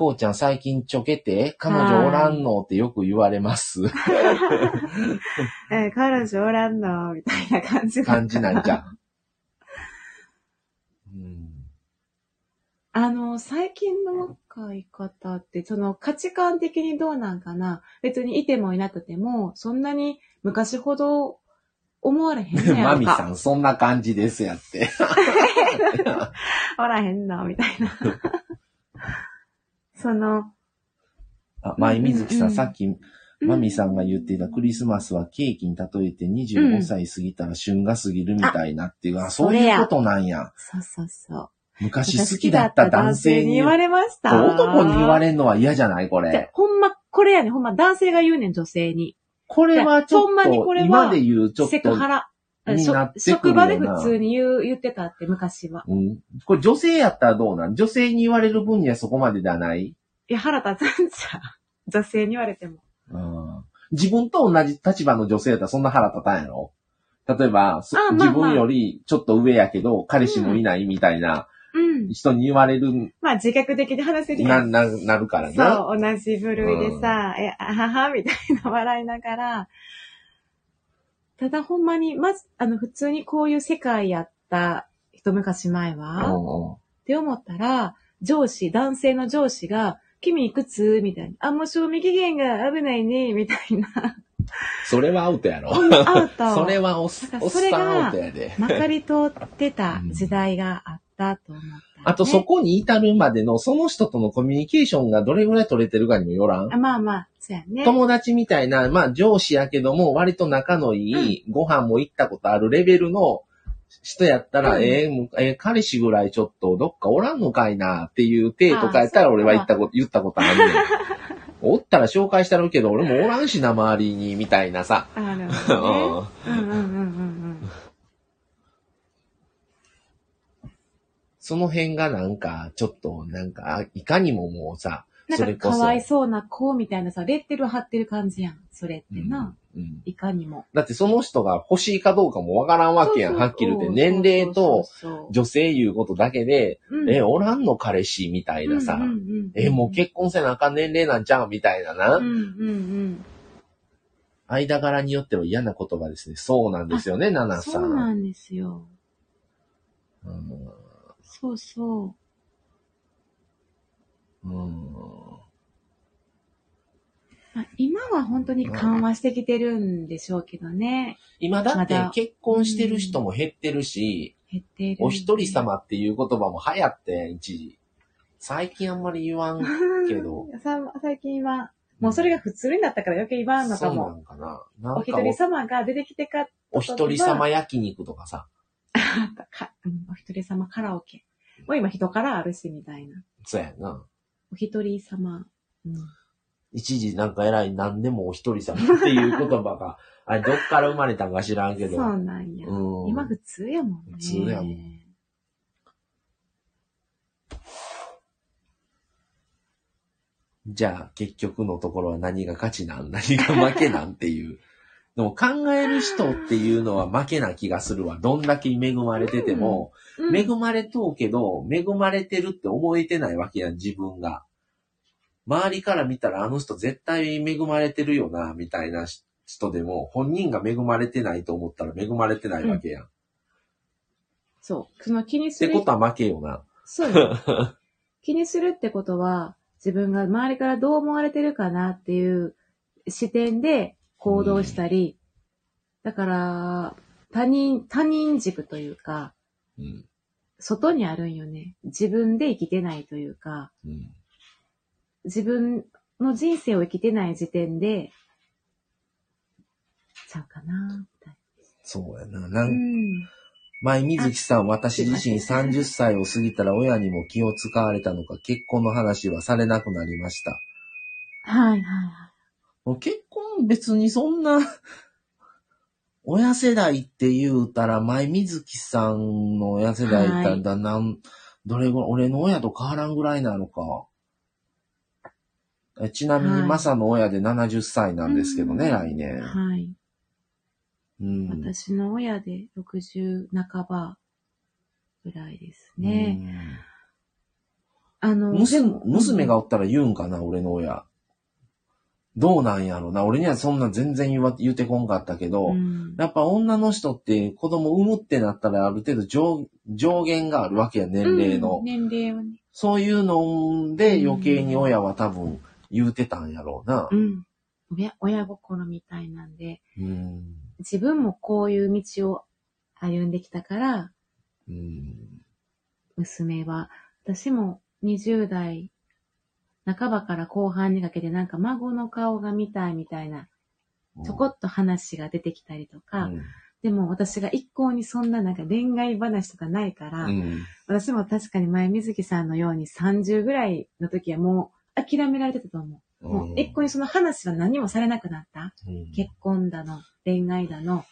B: こうちゃん最近ちょけて、彼女おらんのってよく言われます。
A: えー彼女おらんの、みたいな感じ。
B: 感じなんじゃん。うん
A: あの、最近の若い方って、その価値観的にどうなんかな？別にいてもいなくても、そんなに昔ほど思われへんねや
B: マ。ミさん、そんな感じですやって。
A: おらへんのみたいな。その、
B: あ、前水木さん、
A: うんうん
B: さっき、マミさんが言っていたクリスマスはケーキに例えて25歳過ぎたら旬が過ぎるみたいなっていう、あ、そういうことなんや。
A: そうそうそう。
B: 昔好きだった男性に
A: 言われました。
B: 男に言わ
A: れ
B: れんのは嫌じゃないこ
A: じゃ
B: れ。
A: ほんま、これやねんほんま、男性が言うねん、女性に。
B: これはちょ
A: ほんまに
B: っと、
A: これは
B: 今で言うちょっと、
A: セクハラ。職場で普通に言う、言ってたって、昔は。
B: うん。これ女性やったらどうなん？女性に言われる分にはそこまでではない？
A: いや、腹立つんじゃん。女性に言われても。
B: うん自分と同じ立場の女性やったらそんな腹立たんやろ？例えば、
A: まあまあ
B: 自分よりちょっと上やけど、彼氏もいないみたいな
A: うん。
B: 人に言われる、
A: まあ、自覚的に話せる
B: な。な、なるからな。
A: そう、同じ部類でさ、え、あはは、みたいな笑いながら、ただほんまに、まず、あの、普通にこういう世界やった一昔前は、って思ったら、上司、男性の上司が、君いくつみたいな。あ、もう賞味期限が危ないね、みたいな。
B: それはアウトやろ。
A: アウト。
B: それはおっさんアウトやで。
A: まかり通ってた時代があったと思っ。
B: あとそこに至るまでのその人とのコミュニケーションがどれぐらい取れてるかにもよらん
A: あまあまあ、そうやね。
B: 友達みたいな、まあ上司やけども、割と仲のいい、ご飯も行ったことあるレベルの人やったら、
A: うん
B: えーえー彼氏ぐらいちょっとどっかおらんのかいなっていう体とかやったら俺は言ったこと、言ったことある。おったら紹介したるけど、俺もおらんしな、周りに、みたいなさ。
A: ある
B: う
A: ほどね。
B: ん
A: うんうんうんうんうん。
B: その辺がなんか、ちょっと、なんか、いかにももうさ、
A: なん
B: それこそ。
A: かかわいそうな子みたいなさ、レッテル貼ってる感じやん。それってな。
B: うんうん
A: いかにも。
B: だってその人が欲しいかどうかもわからんわけやん、はっきり言って。年齢と女性いうことだけで、
A: そう、
B: え、おらんの彼氏みたいなさ、
A: うんうんうん
B: え、もう結婚せなあかん年齢なんちゃうみたいなな、
A: うんうんうん。
B: 間柄によっては嫌な言葉ですね。そうなんですよね、ナナさん。
A: そうなんですよ。
B: うん
A: そうそう。
B: うん
A: まあ、今は本当に緩和してきてるんでしょうけどね。
B: 今だって結婚してる人も減ってるし、
A: 減ってる。
B: お一人様っていう言葉も流行ってん、一時。最近あんまり言わんけど。
A: さ最近は、もうそれが普通になったから余計言わんのか
B: そうな
A: も。
B: んかな。なんか
A: お一人様が出てきてか、
B: おお一人様焼肉とかさ。
A: お一人様カラオケ。もう今人からあるし、みたいな。
B: そうやな。
A: お一人様。うん
B: 一時なんか偉い何でもお一人様っていう言葉が、あれどっから生まれたんか知らんけど。
A: そうなんや。
B: うん
A: 今普通やもんね。
B: 普通やもんじゃあ結局のところは何が勝ちなん？何が負けなん？っていう。でも考える人っていうのは負けな気がするわ。どんだけ恵まれてても、
A: うん
B: 恵まれとうけど、恵まれてるって思えてないわけやん、自分が。周りから見たらあの人絶対恵まれてるよな、みたいな人でも、本人が恵まれてないと思ったら恵まれてないわけやん。っ
A: そう。その気にする。
B: てことは負けよな。
A: そうよ。気にするってことは、自分が周りからどう思われてるかなっていう視点で行動したり、だから、他人、他人軸というか、
B: うん。
A: 外にあるんよね。自分で生きてないというか、
B: うん。
A: 自分の人生を生きてない時点で、ちゃうかな、みたい
B: そうやな。な
A: な。うんん。
B: 前水木さん、私自身30歳を過ぎたら親にも気を使われたのか、結婚の話はされなくなりました。
A: はいはいは
B: もう結婚別にそんな、親世代って言うたら、前水木さんの親世代だ
A: はい
B: だなん、どれぐらい、俺の親と変わらんぐらいなのか。えちなみに、
A: はい
B: マサの親で70歳なんですけどね、
A: うん
B: 来年
A: い。。はい。
B: うん。
A: 私の親で60半ばぐらいですね。あの、
B: うん娘娘がおったら言うんかな、俺の親。どうなんやろな。俺にはそんな全然言わ言うてこんかったけど、
A: うん
B: やっぱ女の人って子供産むってなったらある程度上上限があるわけや、年齢の。
A: うん年齢はね。
B: そういうので余計に親は多分言うてたんやろうな
A: う。ん。親親心みたいなんで、
B: うん。
A: 自分もこういう道を歩んできたから、
B: うん。
A: 娘は、私も20代半ばから後半にかけてなんか孫の顔が見たいみたいな、ちょこっと話が出てきたりとか、
B: うん
A: でも私が一向にそんななんか恋愛話とかないから、
B: うん。
A: 私も確かに前水木さんのように30ぐらいの時はもう諦められてたと思う。もう一向にその話は何もされなくなった？
B: うん
A: 結婚だの、恋愛だの、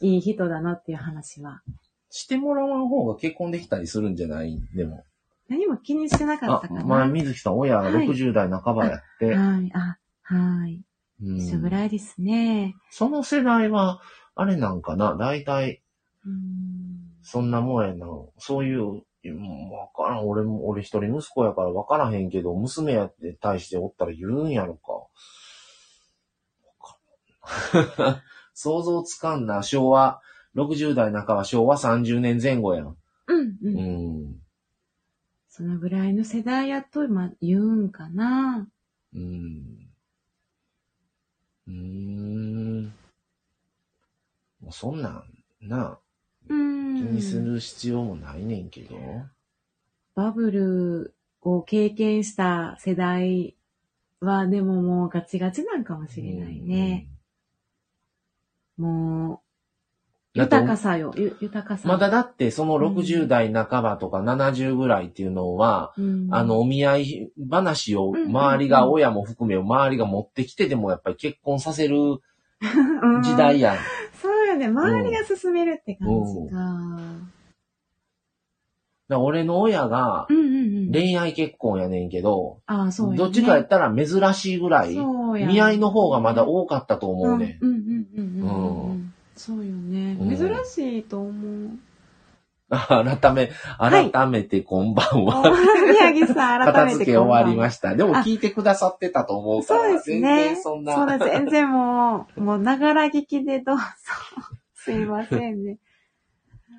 A: いい人だのっていう話は。
B: してもらわん方が結婚できたりするんじゃない？でも。
A: 何も気にしてなかっ
B: あ
A: たか、な。
B: 前、水木さん、親が
A: はい
B: 60代半ばやって、
A: はい、あ、はい。
B: うん
A: 一緒ぐらいですね。
B: その世代は、あれなんかな、大体、
A: うん
B: そんなもんやな。そういう、うんわからん。俺も、俺一人息子やからわからへんけど、娘やって対しておったら言うんやろか。わからん 想像つかんな。昭和、60代半ば、昭和30年前後やん。
A: うん、う。
B: うんん。
A: そのぐらいの世代やと、ま、言うんかな。
B: うん。うーん。もうそんなん、な、
A: うん。
B: 気にする必要もないねんけど。
A: バブルを経験した世代は、でももうガチガチなんかもしれないね。もう、
B: だって
A: 豊かさよ、ゆ豊かさ。
B: まだだってその
A: うん
B: 60代半ばとか70ぐらいっていうのは、
A: うん、
B: あの、お見合い話を周りが、親も含め周りが持ってきてでもやっぱり結婚させる
A: うん
B: 時代やん。
A: そうよね。周りが進めるって感じか。
B: だから俺の親が
A: うんうんうん。
B: 恋愛結婚やねんけど、
A: ああ、そうよね。
B: どっちかやったら珍しいぐらい、見合いの方がまだ多かったと思うね。
A: うんそうよね。
B: うん
A: 珍しいと思う。
B: 改め、
A: はい
B: 改めてこんばんは。
A: 宮城さん、改
B: 片
A: めて
B: 付け終わりま
A: し
B: した。でも聞いてくださってたと思うから、
A: そうです
B: 全
A: ね。
B: 然そんな。
A: そうだ、全然もう、もう、ながら聞きでどうぞ。すいませんね。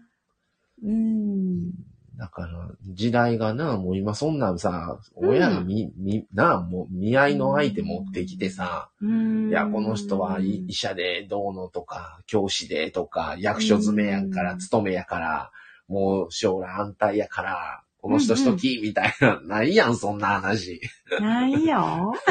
A: うん。
B: だから、時代がな、もう今そんなんさ、親がみ、み、な、もう見合いの相手持ってきてさ、
A: うん。
B: いや、この人は医医者でどうのとか、教師でとか、役所詰めやんから、
A: うん
B: 勤めやから、もう将来安泰やから、この人しとき、みたいな、ないやん、そんな話。
A: ないよ。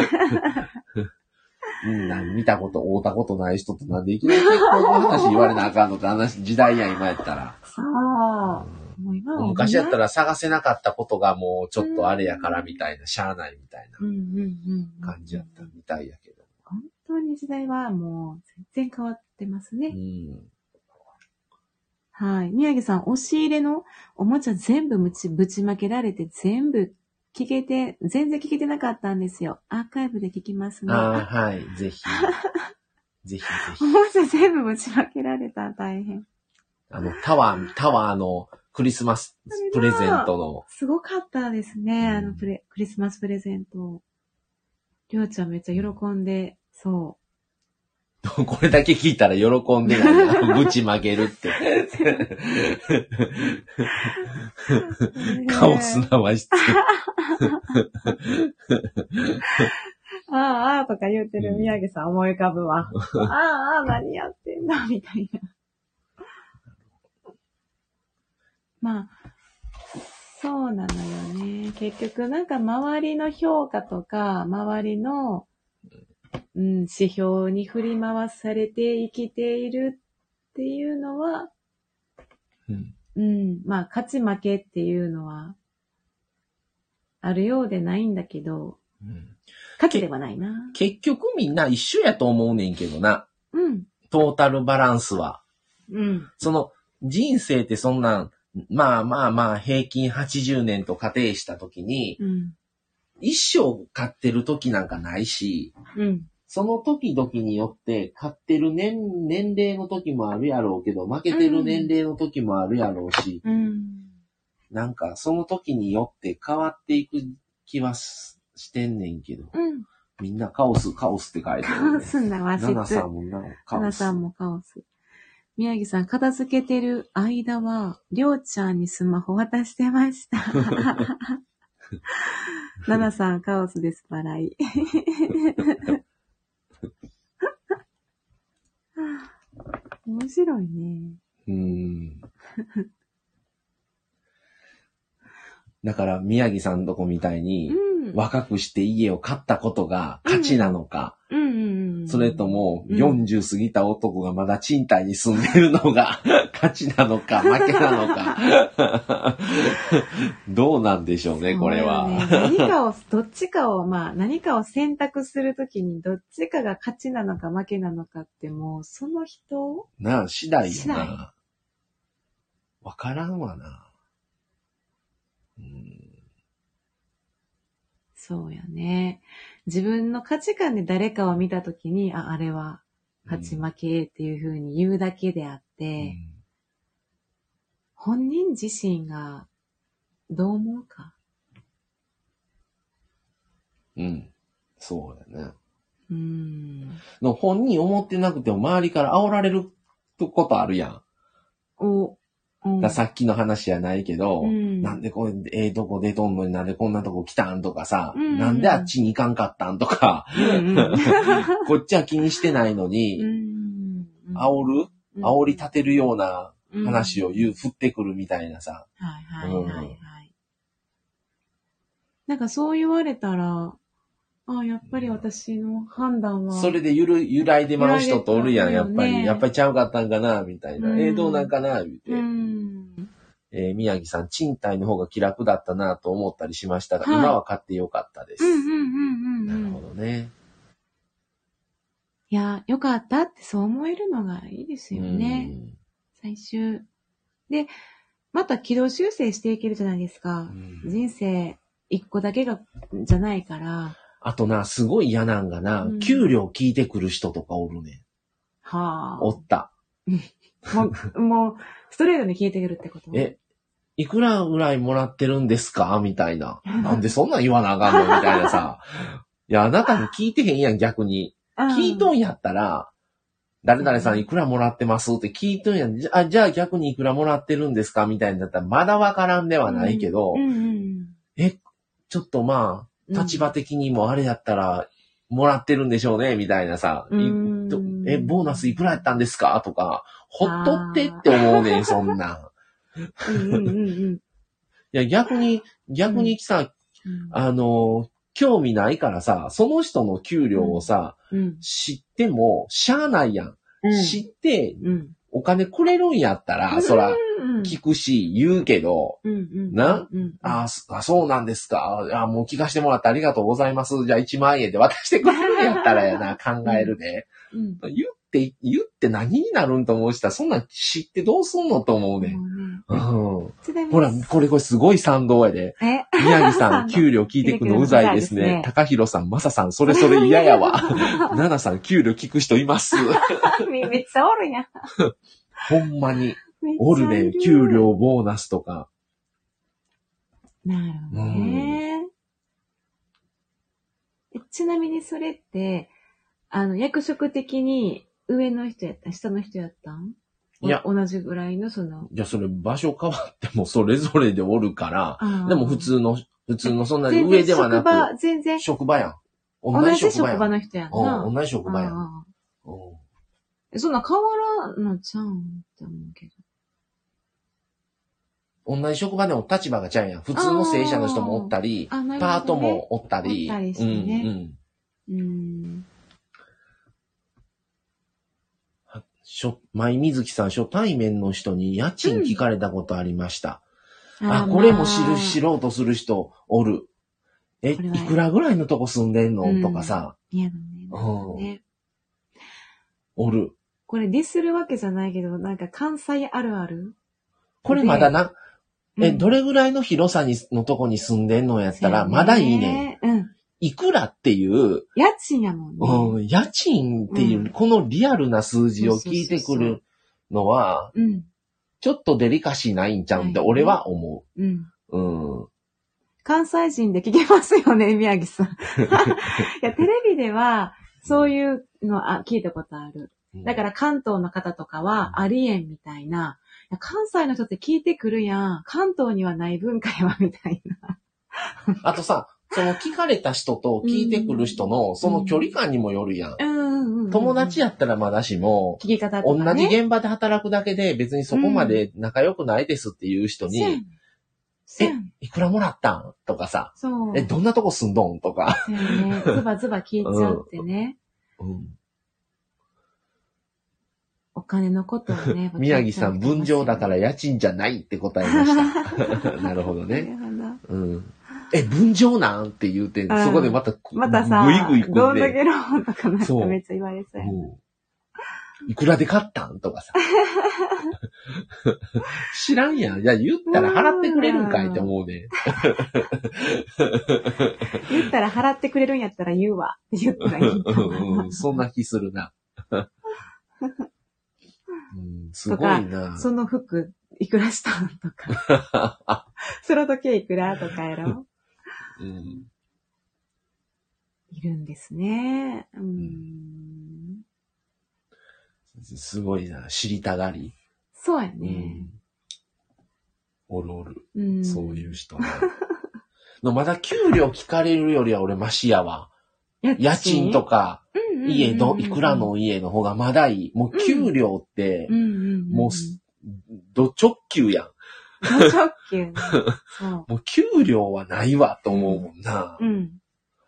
B: みんな見たこと、会うたことない人となんでいきなり結婚の話言われなあかんのって話、時代やん、今やったら。
A: そう。
B: 昔やった
A: ら。
B: ら探せなかったことがもうちょっとあれやからみたいな、しゃあないみたい。な感じやったみたいやけど。
A: 本当に時代はもう全然変わってます
B: う
A: ね。
B: ん。
A: はい。宮城さん、押し入れのおもちゃ全部ぶちぶちまけられて全部聞けて、全然聞けてなかったんですよ。アーカイブで聞きますね。
B: あはい、ぜひ。ぜひぜひ。
A: おもちゃ全部ぶちまけられたら大変。
B: あの、タワー、タワーのクリスマスプレゼントの、
A: すごかったですね。
B: うん
A: あのプレ、クリスマスプレゼント。りょうちゃんめっちゃ喜んで、そ
B: これだけ聞いたら喜んでないな。ぶちまけるって。
A: う。
B: カオスな和室。
A: ああ、ああとか言ってる宮城さん思い浮かぶわ。ああ、ああ、何やってんだ、みたいな。まあ、そうなのよね。結局なんか周りの評価とか、周りの、うん、指標に振り回されて生きているっていうのは、
B: うん
A: うん、まあ、勝ち負けっていうのは、あるようでないんだけど、
B: うん
A: 勝ちではないな。
B: 結局みんな一緒やと思うねんけどな。
A: うん。
B: トータルバランスは。
A: うん。
B: その、人生ってそんなん、まあまあまあ平均80年と仮定したときに、
A: うん。
B: 一生買ってる時なんかないし、
A: うん。
B: その時々によって買ってる年、年齢の時もあるやろうけど、負けてる年齢の時もあるやろうし、
A: うん。
B: なんかその時によって変わっていく気はししてんねんけど、
A: うん。
B: みんなカオス、カオスって書いて
A: カ
B: る、
A: オスな和室。
B: ナナさんもなカオス。
A: ナナさんもカオス。宮城さん、片付けてる間は、りょうちゃんにスマホ渡してました。ナナさん、カオスです、笑い。面白いね。
B: うーん。だから、宮城さんとこみたいに、
A: うん。
B: 若くして家を買ったことが価値なのか、
A: うんうんうん。
B: それとも
A: うん
B: 40過ぎた男がまだ賃貸に住んでるのが 価値なのか、負けなのか。どうなんでしょうね、これは。
A: 何かを、どっちかを、まあ、何かを選択するときに、どっちかが勝ちなのか負けなのかって、もう、その人
B: なあ、次第よな。わからんわな。うん
A: そうやね。自分の価値観で誰かを見たときに、あ、あれは勝ち負けっていうふうに言うだけであって、本人自身がどう思うか。
B: うん。うんそうだね。
A: うん。
B: の本人思ってなくても周りから煽られることあるやん。
A: お、うん。
B: ださっきの話じゃないけど、
A: うん。
B: なんでこれ、ええとこ出とんのになんでこんなとこ来たんとかさ、
A: うん。
B: なんであっちに行かんかったんとか、
A: うんうん。
B: こっちは気にしてないのに、
A: うん。
B: 煽る？煽り立てるような
A: うん。
B: 話を言う、振ってくるみたいなさ。
A: はいはいはいはい。なんかそう言われたら、あやっぱり私の判断は。
B: それでゆる、揺らいでまう人とおるやん、やっぱり。やっぱりちゃうかったんかな、みたいな。
A: うん
B: えーどうなんかな、言うて。
A: うん。
B: えー宮城さん、賃貸の方が気楽だったなと思ったりしましたが、
A: はい
B: 今は買ってよかったです。
A: うんうんうんうん
B: なるほ
A: うん。
B: どね。
A: いや、よかったってそう思えるのがいいですよね。最終。で、また軌道修正していけるじゃないですか
B: う。ん
A: 人生一個だけが、じゃないから。
B: あとな、すごい嫌なんがな、
A: うん
B: 給料聞いてくる人とかおるね。
A: はあ。
B: おった。
A: もう、もう、ストレートに聞いてくるってこと？
B: え、いくらぐらいもらってるんですか？みたいな。なんでそんなん言わなあかんの？みたいなさ。いや、あなたに聞いてへんやん、逆に。聞いとんやったら、誰々さんいくらもらってますって聞いとんやん。じゃあ、じゃあ逆にいくらもらってるんですか？みたいになったら、まだわからんではないけど、
A: うんうん
B: ちょっとま
A: うん
B: あ、立場的にもあれやったら、もらってるんでしょうねみたいなさ。え、ボーナスいくらやったんですか？とか、ほっとってって思うねん、そんなん。
A: うんうんうんうん。
B: いや、逆に、逆にさ、
A: うん。
B: あの、興味ないからさ、その人の給料をさ、
A: うん。
B: 知っても、しゃあないやん。知って、
A: うん
B: お金くれるんやったら、そら、
A: うん
B: 聞くし、言うけど、な？
A: うん
B: あそあ、そうなんですか？あもう聞かしてもらってありがとうございます。じゃあ1万円で渡してくれるんやったらやな、考えるで。
A: うん
B: 言って、言って何になるんと思うしたら、そんなん知ってどうすんのと思うね。
A: もう
B: ん。ほら、これこれすごい賛同やで。
A: え？
B: 宮城さん、給料聞いてくのうざいですね。高弘さん、まささん、それそれ嫌やわ。奈々さん、給料聞く人います。
A: めめっちゃおるやん。
B: ほんまに。おるね、給。料、ボーナスとか。
A: なるほどね。えちなみにそれって、あの、役職的に上の人やった？下の人やったん？
B: いや
A: お同じぐらいのその？
B: いや、それ場所変わってもそれぞれでおるから、でも普通の、普通のそんなに上ではな
A: 職場、
B: く、
A: 全然、
B: 職場やん。
A: 同じ職
B: やん
A: 場の人やんな。
B: うん、同じ職場やん。
A: そんな変わらんのちゃうん？って思うけど。
B: 同じ職場でも立場がちゃうやん。普通の正社の人もおったり、
A: ね。
B: パートもおったり。
A: おったりしてね
B: うんうん。
A: うん。
B: しょ、舞水木さん、初対面の人に家賃聞かれたことありました。あ、これも知る、知ろうとする人おる。え、いくらぐらいのとこ住んでんの、
A: うん
B: とかさ、
A: 嫌だね。
B: うん
A: ね。
B: おる。
A: これディスるわけじゃないけど、なんか関西あるある？
B: これまだな、え、ど
A: れ
B: れぐらいの広さに、のとこに住んでんのやったら、まだいいね。。
A: うん。
B: いくらっていう、
A: 家賃やもんね。
B: うん、家賃っていう、
A: うん
B: このリアルな数字を聞いてくるのは、
A: うん。
B: ちょっとデリカシーないんちゃうんって
A: はい
B: 俺は思
A: うん。
B: う。うん。
A: 関西人で聞けますよね、宮城さん。いや、テレビでは、そういうのあ聞いたことある。だから関東の方とかは、ありえんみたいな。関西の人って聞いてくるやん。関東にはない文化やわ、みたいな。
B: あとさ、その聞かれた人と聞いてくる人の、その距離感にもよるやん。
A: うんうんうん。
B: 友達やったらまだしも、
A: 聞き方と
B: 同
A: か、ね。
B: じ現場で働くだけで別にそこまで仲良くないですっていう人に、
A: そうやねそうやね
B: いくらもらったん？とかさ、
A: そう。
B: え、どんなとこ住んどん？とか。
A: そうやね。ズバズバ聞いちゃうってね。
B: うん、
A: お金のことをね。
B: 宮城さん、分譲だから家賃じゃないって答えました。なるほど
A: な
B: ね。
A: るほど。
B: うん。え、分譲なん？って言うて、
A: うん
B: そこでまた、
A: またさ、
B: ぐいぐい
A: どんだけローンとかなんかめっちゃ言われそうや。
B: うんいくらで買ったん？とかさ。知らんやん。いや、言ったら払ってくれるんかいって思うね。
A: 言ったら払ってくれるんやったら言うわって言ったらいい
B: そんな気するな。うん、すごいな。
A: その服、いくらしたん？とか。その時計いくら？とかやろ
B: うん
A: いるんですね。うん。
B: すごいな。知りたがり。
A: そうや
B: う
A: ね。
B: んおるおる。
A: うん。
B: そういう人ね。の まだ給料聞かれるよりは俺マシやわ。
A: 家
B: 家賃とか、家ど、いくら
A: の
B: の家の方がまだいい。もう給料って。もうす、ど直球やん。
A: ド直球ね。そう。
B: もう給料はないわと思うもんな。
A: うん。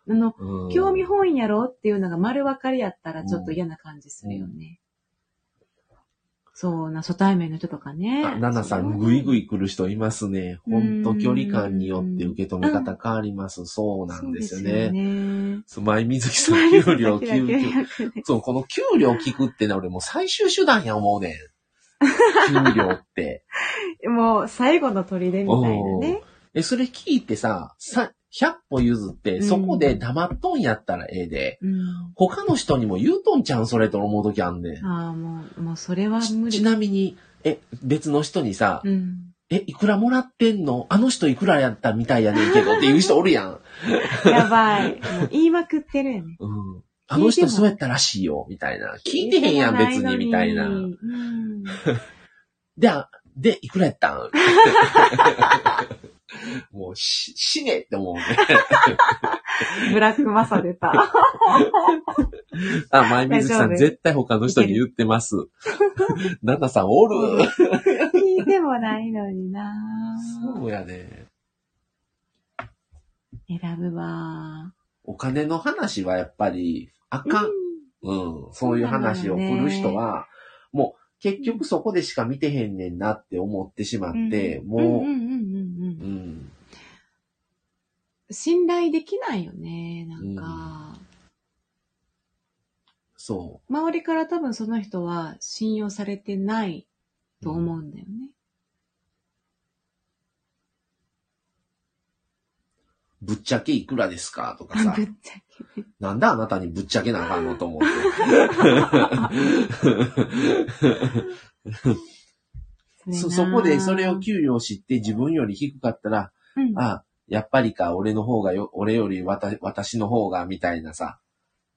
A: あの、
B: うん
A: 興味本位やろっていうのが丸分かりやったらちょっと嫌な感じするよね。そうな、初対面の人とかね。
B: あ、ナナさん、ぐいぐい来る人いますね。ほんと距離感によって受け止め方変わります。そうなんですよ
A: そうですよ
B: ね。
A: ね。
B: そう前水木さん、給料、給料。
A: 給
B: そう、この給料聞くってのは俺もう最終手段や思うねん。給料って。
A: もう最後の砦みたいなね。
B: え、それ聞いてさ、さ、100歩譲って、
A: うん
B: そこで黙っとんやったらええで、
A: うん。
B: 他の人にも言うとんちゃうんそれと思うときあんねん。
A: ああ、もう、もうそれは
B: ち
A: 無理。
B: ちなみに、え、別の人にさ、
A: うん。
B: え、いくらもらってんの？あの人いくらやったみたいやねんけどっていう人おるやん。
A: やばい。もう言いまくってるよね。
B: うん。あの人そうやったらしいよ、みたいな。聞いてへんやん、別に、みたいな。
A: うん。
B: で、あで、いくらやったん？もう、し、死ねって思うね。
A: ブラックマサ出た。
B: あ、前水木さん、絶対他の人に言ってます。ナナさん、おる
A: 聞いてもないのにな
B: そうやね。
A: 選ぶわ。
B: お金の話はやっぱり、あかん。うん。そういう話を振る人は、もう、結局そこでしか見てへんねんなって思ってしまって、もう、
A: うんうんうんうんうん
B: うん。
A: 信頼できないよね、なんか。
B: そ
A: 周りから多分その人は信用されてないと思うんだよね。
B: ぶっちゃけいくらですか？とか
A: ぶ
B: さ
A: っ、ちゃけ。ね。
B: なんであなたにぶっちゃけなあかんのと思って。そ、そこでそれを給料知って自分より低かったら、
A: うん、
B: あ、やっぱりか、俺の方がよ、俺よりわた私の方が、みたいなさ、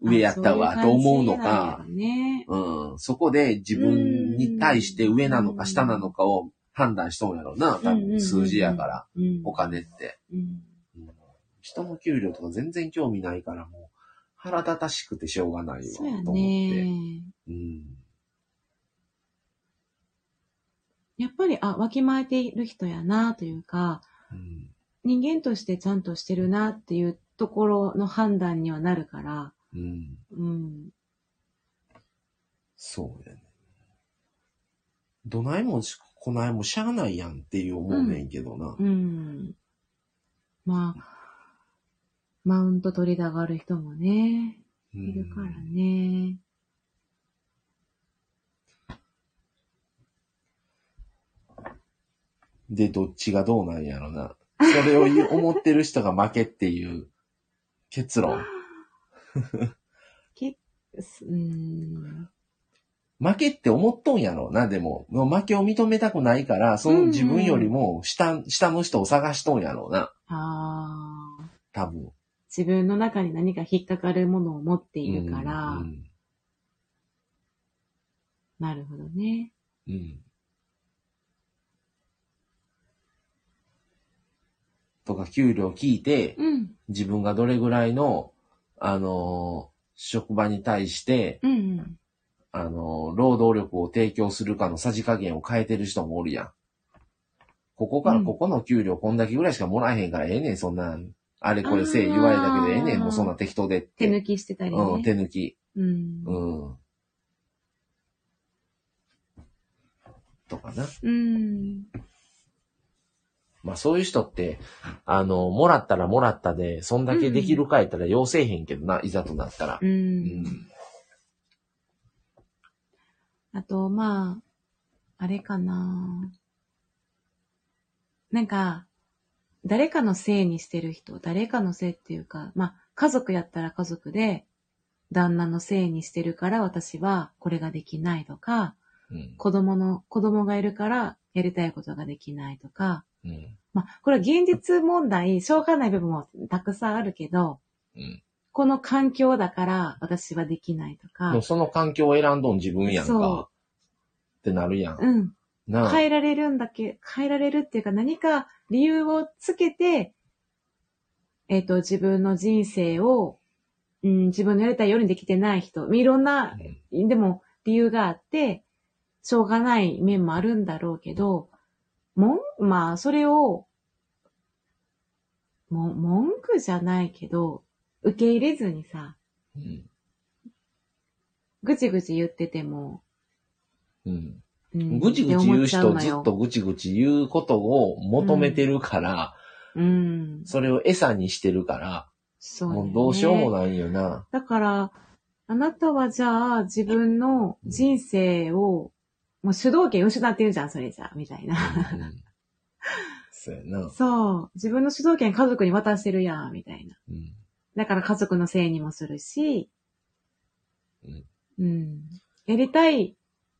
B: 上やったわ、と思うのか、
A: そういう感じなんやろね。
B: うん、そこで自分に対して上なのか下なのかを判断しとんやろうな、多
A: んうんうんうん
B: 数字やから、
A: うん。
B: お金って。
A: うん
B: うん人の給料とか全然興味ないからもう、腹立たしくてしょうがないわ、と
A: そうや
B: 思って。
A: ね。
B: うん。
A: やっぱり、あ、わきまえている人やな、というか、
B: うん。
A: 人間としてちゃんとしてるなっていうところの判断にはなるから、
B: うん。
A: うん。
B: そうやね。どないもしこないもしゃあないやんっていう思うねんけどな。
A: うん。まあ、マウント取りたがる人もね、
B: うん
A: いるからね。
B: で、どっちがどうなんやろな。それを思ってる人が負けっていう結論。
A: うん。
B: 負けって思っとんやろな、でも。もう負けを認めたくないから、その自分よりも下、下の人を探しとんやろうな。
A: ああ。
B: 多分。
A: 自分の中に何か引っかかるものを持っているから、
B: うん。
A: なるほどね。
B: うん。うんとか、給料聞いて、
A: うん。
B: 自分がどれぐらいの、あのー職場に対して、
A: うんうん。
B: あのー労働力を提供するかのさじ加減を変えてる人もおるやん。ここから
A: うん
B: ここの給料こんだけぐらいしかもらえへんからええねん、そんなん。あれこれせえ言われたけどええねん、もうそんな適当でって。
A: 手抜きしてたりね。
B: うん、手抜き。
A: うん。
B: うん。とかな。
A: うん。
B: まあそういう人って、あの、もらったらもらったで、そんだけできるかやったら要せえへんけどな、いざとなったら
A: う。。
B: うんん。
A: あと、まあ、あれかな。なんか、誰かのせいにしてる人、誰かのせいっていうか、まあ、家族やったら家族で、旦那のせいにしてるから私はこれができないとか、
B: うん。
A: 子供の、子供がいるからやりたいことができないとか、
B: うん。
A: まあ、これは現実問題、しょうがない部分もたくさんあるけど、
B: うん。
A: この環境だから私はできないとか
B: その環境を選んどん自分やんか。ってなるやん。
A: うん。変えられるんだけ、変えられるっていうか何か理由をつけて、えっ、と、自分の人生を、うん、自分のやりたいようにできてない人、いろんな、でも理由があって、しょうがない面もあるんだろうけど、もん、まあ、それを、も、文句じゃないけど、受け入れずにさ、
B: うん。
A: ぐちぐち言ってても、
B: うん。
A: うん
B: ぐちぐち言う人ずっとぐちぐち言うことを求めてるから、
A: うん。
B: それを餌にしてるから、
A: そうね、
B: もうどうしようもないよな。
A: だから、あなたはじゃあ自分の人生を、もう主導権失ってるじゃん、それじゃあ、みたいな。
B: うんそうやな。
A: そう。自分の主導権家族に渡してるやん、みたいな。
B: うん
A: だから家族のせいにもするし、
B: うん
A: うん。やりたい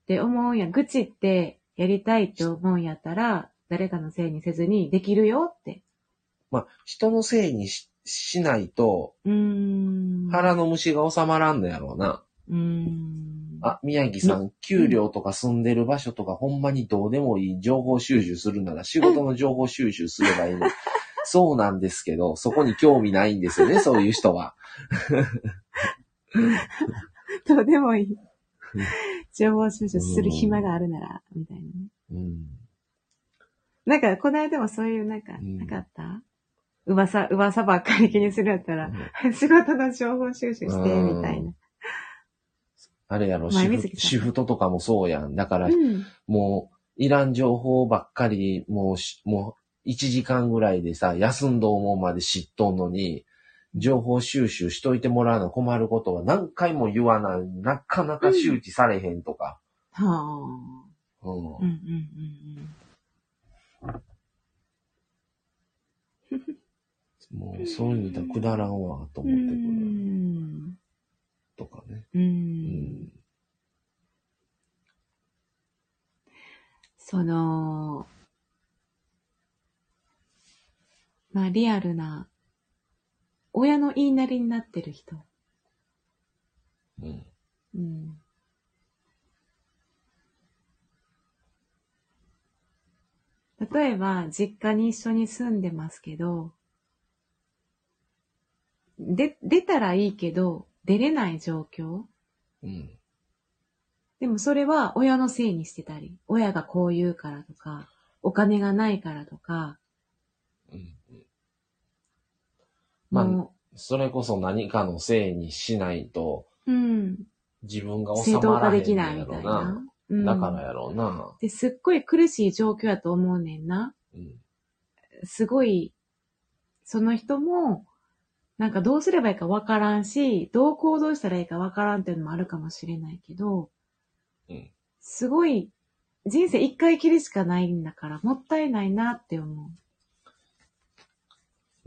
A: って思うんや、愚痴ってやりたいって思うんやったら、誰かのせいにせずにできるよって。
B: まあ、人のせいにししないと、
A: うーん。
B: 腹の虫が収まらんのやろうな。
A: うーん。
B: あ、宮城さん、給料とか住んでる場所とか、ほんまにどうでもいい情報収集するなら、仕事の情報収集すればいいの。そうなんですけど、そこに興味ないんですよね、そういう人は。
A: どうでもいい。情報収集する暇があるなら、みたいなね。
B: うん。
A: なんか、この間もそういう、なんか、
B: うん
A: なかった？噂、噂ばっかり気にするやったら、仕事の情報収集して、みたいな。
B: あれやろ、シフシフトとかもそうやん。だから
A: う、ん。
B: もう、いらん情報ばっかり、もうし、もう、1時間ぐらいでさ、休んど思うまで知っとんのに、情報収集しといてもらうの困ることは何回も言わない。なかなか周知されへんとか。
A: はあ。
B: うん
A: うんうんうん
B: もう、そういうのくだらんわ、と
A: うん。う
B: 思ってくる。
A: ん。
B: とかね。
A: う。
B: うんん。
A: その、まあ、リアルな、親の言いなりになってる人。
B: うん。
A: うん。例えば、実家に一緒に住んでますけど、で、出たらいいけど、出れない状況
B: うん。
A: でもそれは親のせいにしてたり、親がこう言うからとか、お金がないからとか、
B: うん。まあ
A: も
B: それこそ何かのせいにしないと、
A: う、うん、
B: 自分が収
A: 正当
B: まらへんね
A: 化できない
B: やろう
A: みたいな
B: な。。
A: うん、
B: だからやろうな。
A: で、すっごい苦しい状況やと思うねんな。
B: うん。
A: すごい、その人も、なんかどうすればいいかわからんし、どう行動したらいいかわからんっていうのもあるかもしれないけど、
B: うん。
A: すごい、人生一回きりしかないんだから、もったいないなって思う。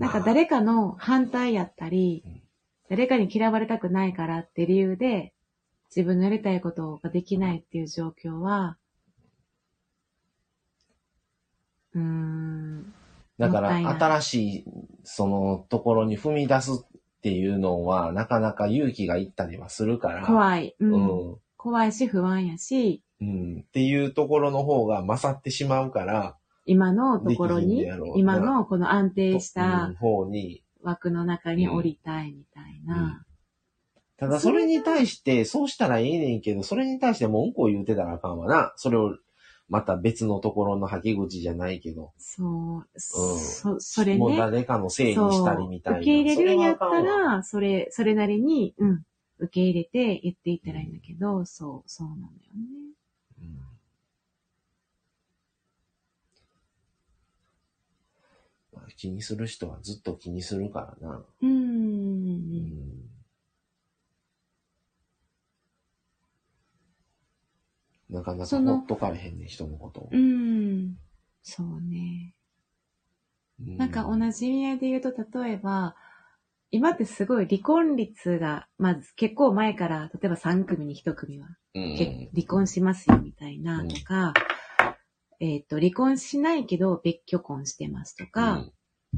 A: なんか
B: まあ
A: 誰かの反対やったり
B: うん、
A: 誰かに嫌われたくないからって理由で、自分のやりたいことができないっていう状況は、うーん、
B: だから、新しい、そのところに踏み出すっていうのは、なかなか勇気がいったりはするから。
A: 怖い、う、
B: うんん。
A: 怖いし不安やし、
B: うん。っていうところの方が勝ってしまうから、
A: 今のところに今のこの安定し
B: う
A: た
B: ん方に。
A: 枠の中に降りたいみたいな。
B: ただそれに対して、そうしたらええねんけど、それに対して文句を言うてたらあかんわな。それをまた別のところの吐き口じゃないけど、
A: そう、そ、それ
B: もう
A: ね。
B: 誰かのせいにしたりみたいな。
A: 受け入れるんやったら、それ、それなりに、うん、受け入れて言っていったらいいんだけど、そう、そうなんだよね。
B: うんまあ気にする人はずっと気にするからな。
A: う
B: んんなかなかほっとかれへんね、人のことを
A: う。ん。そうね。
B: う
A: なんか同じ意味合いで言うと、例えば、今ってすごい離婚率が、まず結構前から、例えば3組に1組は、
B: うん
A: 結離婚しますよみたいなとか、えっ、と、離婚しないけど別居婚してますとか、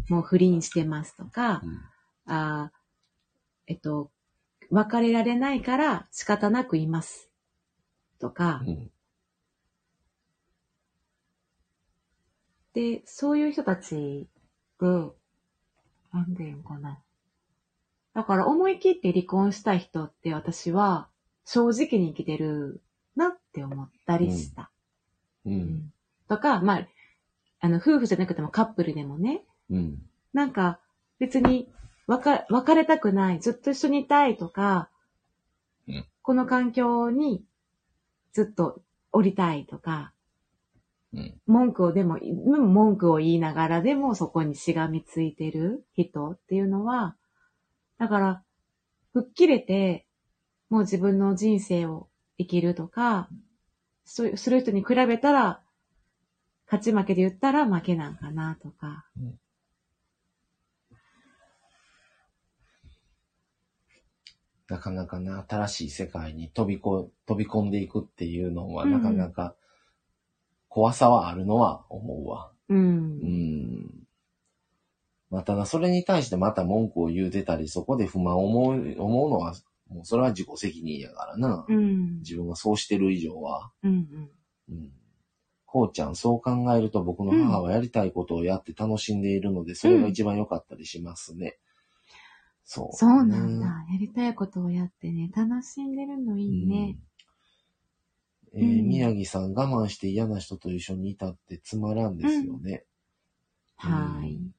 A: もう不倫してますとか、
B: うん
A: あーえっと、別れられないから仕方なくいます。とか、
B: うん
A: で、そういう人たちで、なんで言うのかな。だから思い切って離婚した人って私は正直に生きてるなって思ったりした。
B: う。
A: うんんとか、まあ、あの、夫婦じゃなくてもカップルでもね、
B: うん。
A: なんか別に別別れたくない、ずっと一緒にいたいとか、
B: うん
A: この環境にずっと降りたいとか、
B: うん。
A: 文句をでも、うん文句を言いながらでもそこにしがみついてる人っていうのは、だから、吹っ切れて、もう自分の人生を生きるとか、そういうする人に比べたら、勝ち負けで言ったら負けなんかなとか。
B: なかなかな、新しい世界に飛びこ、飛び込んでいくっていうのは、
A: うん
B: なかなか怖さはあるのは思うわ。
A: う。
B: うんん。まあ、ただそれに対してまた文句を言うてたり、そこで不満を思う、思うのは、もうそれは自己責任やからな。
A: うん。
B: 自分がそうしてる以上は。
A: うん。
B: うん。こうちゃん、そう考えると僕の母はやりたいことをやって楽しんでいるので、それが一番良かったりしますね。そう。
A: そうなんだ。やりたいことをやってね、楽しんでるのいいね。
B: うん。えー
A: うん
B: 宮城さん、我慢して嫌な人と一緒にいたってつまらんですよね。
A: はーい。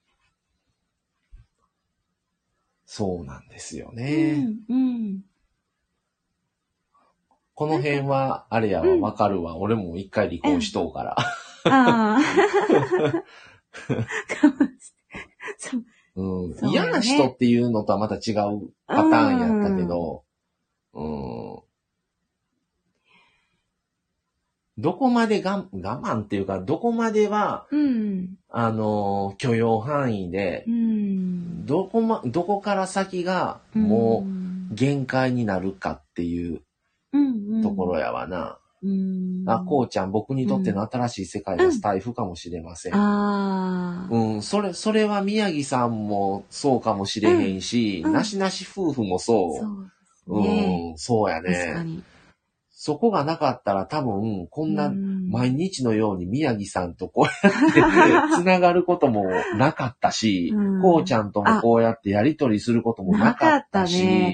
B: そうなんですよ
A: う
B: ね。
A: ん。うん。
B: この辺は、あれやわ、
A: うん
B: わかるわ。俺も一回離婚しとうから。
A: ああ。そう
B: うん嫌な人っていうのとはまた違うパターンやったけど、うん。どこまでが我慢っていうか、どこまでは、
A: うん。
B: あのー許容範囲で
A: う、ん。
B: どこま、どこから先がもう限界になるかっていう
A: うん、
B: ところやわな。
A: うん。
B: あ、こうちゃん、僕にとっての新しい世界がスタイフかもしれません。
A: ああ。
B: うん、それ、それは宮城さんもそうかもしれへんし、
A: うんうん
B: なしなし夫婦もそう。
A: そうね。
B: うん、そうや
A: 確か
B: ね。
A: に。
B: そこがなかったら多分、こんな
A: うん
B: 毎日のように宮城さんとこうやって繋がることもなかったし、
A: うん
B: こうちゃんともこうやってやりとりすることもな
A: なかっ
B: たた
A: ね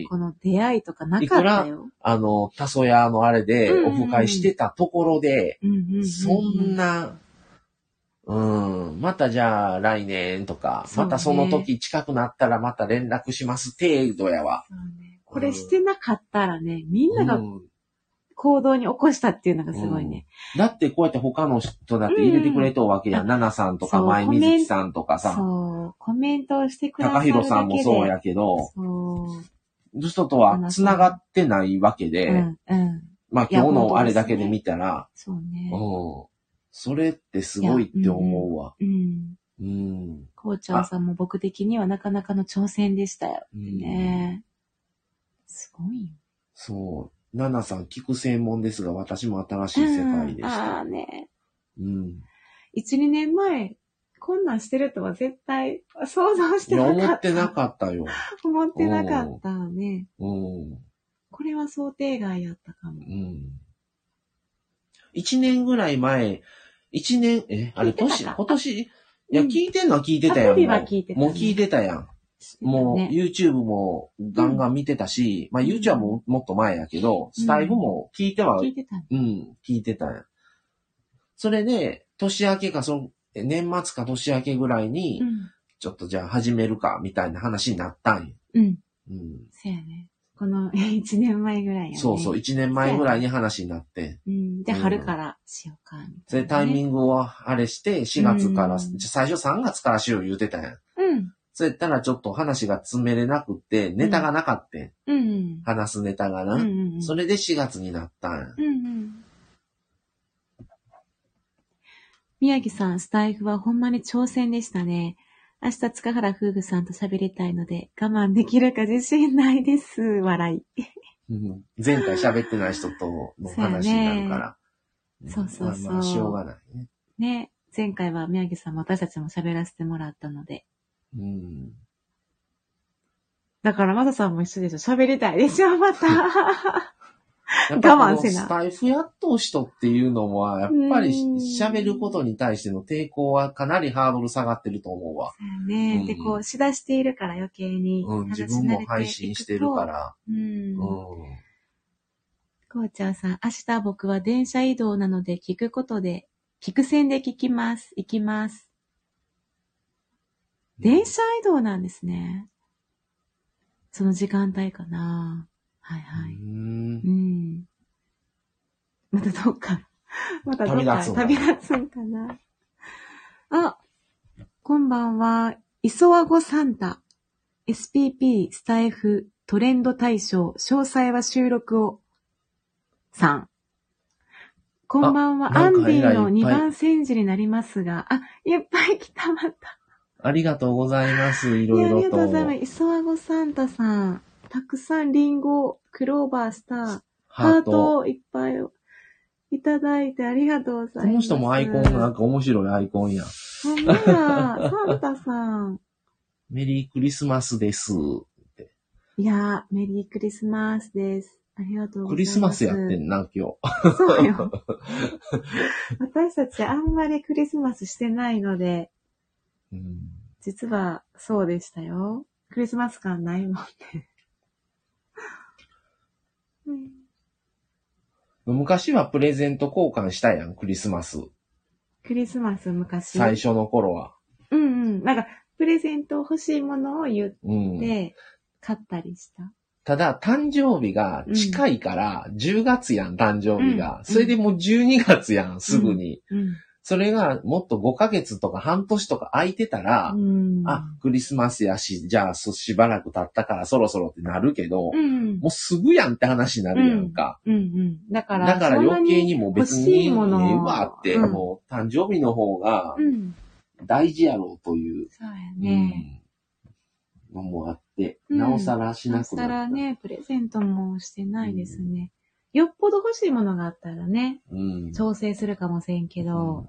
B: し。、
A: この出会いとかなかったよ。
B: あの、たそやのあれで
A: うん
B: オフ会してたところで、そんな、うん、またじゃあ来年とか、
A: ね
B: またその時近くなったらまた連絡します程度やわ。
A: ねこれしてなかったらね、みんなが
B: うん
A: 行動に起こしたっていうのがすごいね。
B: だってこうやって他の人だって入れてくれとうわけや。
A: うん
B: ナナさんとか、前水木さんとかさ、
A: そう。コメントをしてくださ
B: 高。弘さんもそうやけど、
A: そう。
B: 人とは繋がってないわけで、
A: うん、うん。
B: まあ今日のあれだけで見たら、
A: そうね。
B: うん。それってすごいって思うわ。
A: うん。
B: うん。
A: こうちゃんさんも僕的にはなかなかの挑戦でしたよ。
B: うん
A: ねすごいよ。
B: そう。ナナさん聞く専門ですが、私も新しい世界でし
A: うんあ
B: た。
A: あね。
B: うん。
A: 1、2年前、こんなんしてるとは絶対想像してなかった。
B: 思ってなかったよ。
A: 思ってなかったね。
B: うん。
A: これは想定外やったかも
B: う。ん。一年ぐらい前、一年、え、あれ、年、今年、いや、
A: うん
B: 聞いてんのは聞いてたやん。
A: アプリは聞いてたね
B: もう聞いてたやん。もう、
A: ね
B: YouTube もガンガン見てたし、まあ YouTube はもうもっと前やけど、スタイフも聞いては、
A: 聞いてたね。
B: うん、聞いてたやん。それで、年明けか、その、え年末か年明けぐらいに、
A: うん。
B: ちょっとじゃあ始めるか、みたいな話になったんよ。
A: うん。
B: うん。
A: そやね。この 1年前ぐらいやね。
B: そうそう、1年前ぐらいに話になって。
A: うん。じゃあ
B: うん
A: 春からしようか、みたいな、ね。
B: それタイミングをあれして、4月から、最初3月からしよう言うてたやん。
A: うん。
B: そうやったらちょっと話が詰めれなくって、ネタがなかった、
A: うんうん。
B: 話すネタがな。
A: うんうんうん。
B: それで4月になったんや。
A: うんうん。宮城さん、スタイフはほんまに挑戦でしたね。明日塚原夫婦さんと喋りたいので、我慢できるか自信ないです。笑い。
B: うん前回喋ってない人との話になるから。
A: そうそうそう
B: まあまあ、しょうがないね。
A: ね。前回は宮城さんも私たちも喋らせてもらったので。
B: うん。
A: だから、まささんも一緒でしょ。喋りたいでしょ、また。我慢せな
B: スタイフやっとう人っていうのは、やっぱり
A: うん
B: 喋ることに対しての抵抗はかなりハードル下がってると思うわ。
A: ね、
B: うん
A: で、こう、しだしているから余計に。
B: うん、自分も配信してるか。ら。
A: うん。
B: うん。
A: こうちゃんさん、明日僕は電車移動なので聞くことで、聞く線で聞きます。行きます。電車移動なんですね。その時間帯かな。はいはい。
B: うん
A: うん。またどっか、またどっか
B: 旅立つん
A: かな。あ、こんばんは。磯和語サンタ。SPP スタイフトレンド大賞。詳細は収録を。さん。こんばんは。アンディの
B: えらいいっぱい
A: 2番煎じになりますが、あ、いっぱい来た、また。
B: ありがとうございます。いろいろと。
A: りがとうございます。磯サンタさん。たくさんリンゴ、クローバー、スター、
B: ハ
A: ハー
B: ート。
A: トをいっぱいいただいてありがとうございます。
B: この人もアイコン、なんか面白いアイコンや。
A: ほんまや、サンタさん。
B: メリークリスマスです。
A: いやー、メリークリスマスです。ありがとうございます。
B: クリスマスやってんな、今
A: そうよ。私たちあんまりクリスマスしてないので、
B: 日。うん
A: 実はそうでしたよ。クリスマス感ないもんね。うん
B: 昔はプレゼント交換したやん、クリスマス。
A: クリスマス昔。
B: 最初の頃は。
A: うんうん。なんか、プレゼント欲しいものを言っ
B: うん。
A: て、買ったりした。
B: ただ、誕生日が近いから、10月やん、誕生日が。
A: うん
B: それでもう12月やん、すぐに。
A: うん。
B: それがもっと5ヶ月とか半年とか空いてたら、
A: うん。
B: あ、クリスマスやし、じゃあそしばらく経ったからそろそろってなるけど、
A: うん。
B: もうすぐやんって話になるやんか。
A: うんうん。だから、
B: だから余計にもう別に、ええ
A: 欲しいもの
B: わって、
A: うん
B: もう誕生日の方が
A: うん。
B: 大事やろうという、
A: そうやね。
B: うん、のもあって、
A: うん
B: なおさらしなくなった。
A: らね、プレゼントもしてないですね。よっぽど欲しいものがあったらね、
B: うん。
A: 調整するかもせんけど、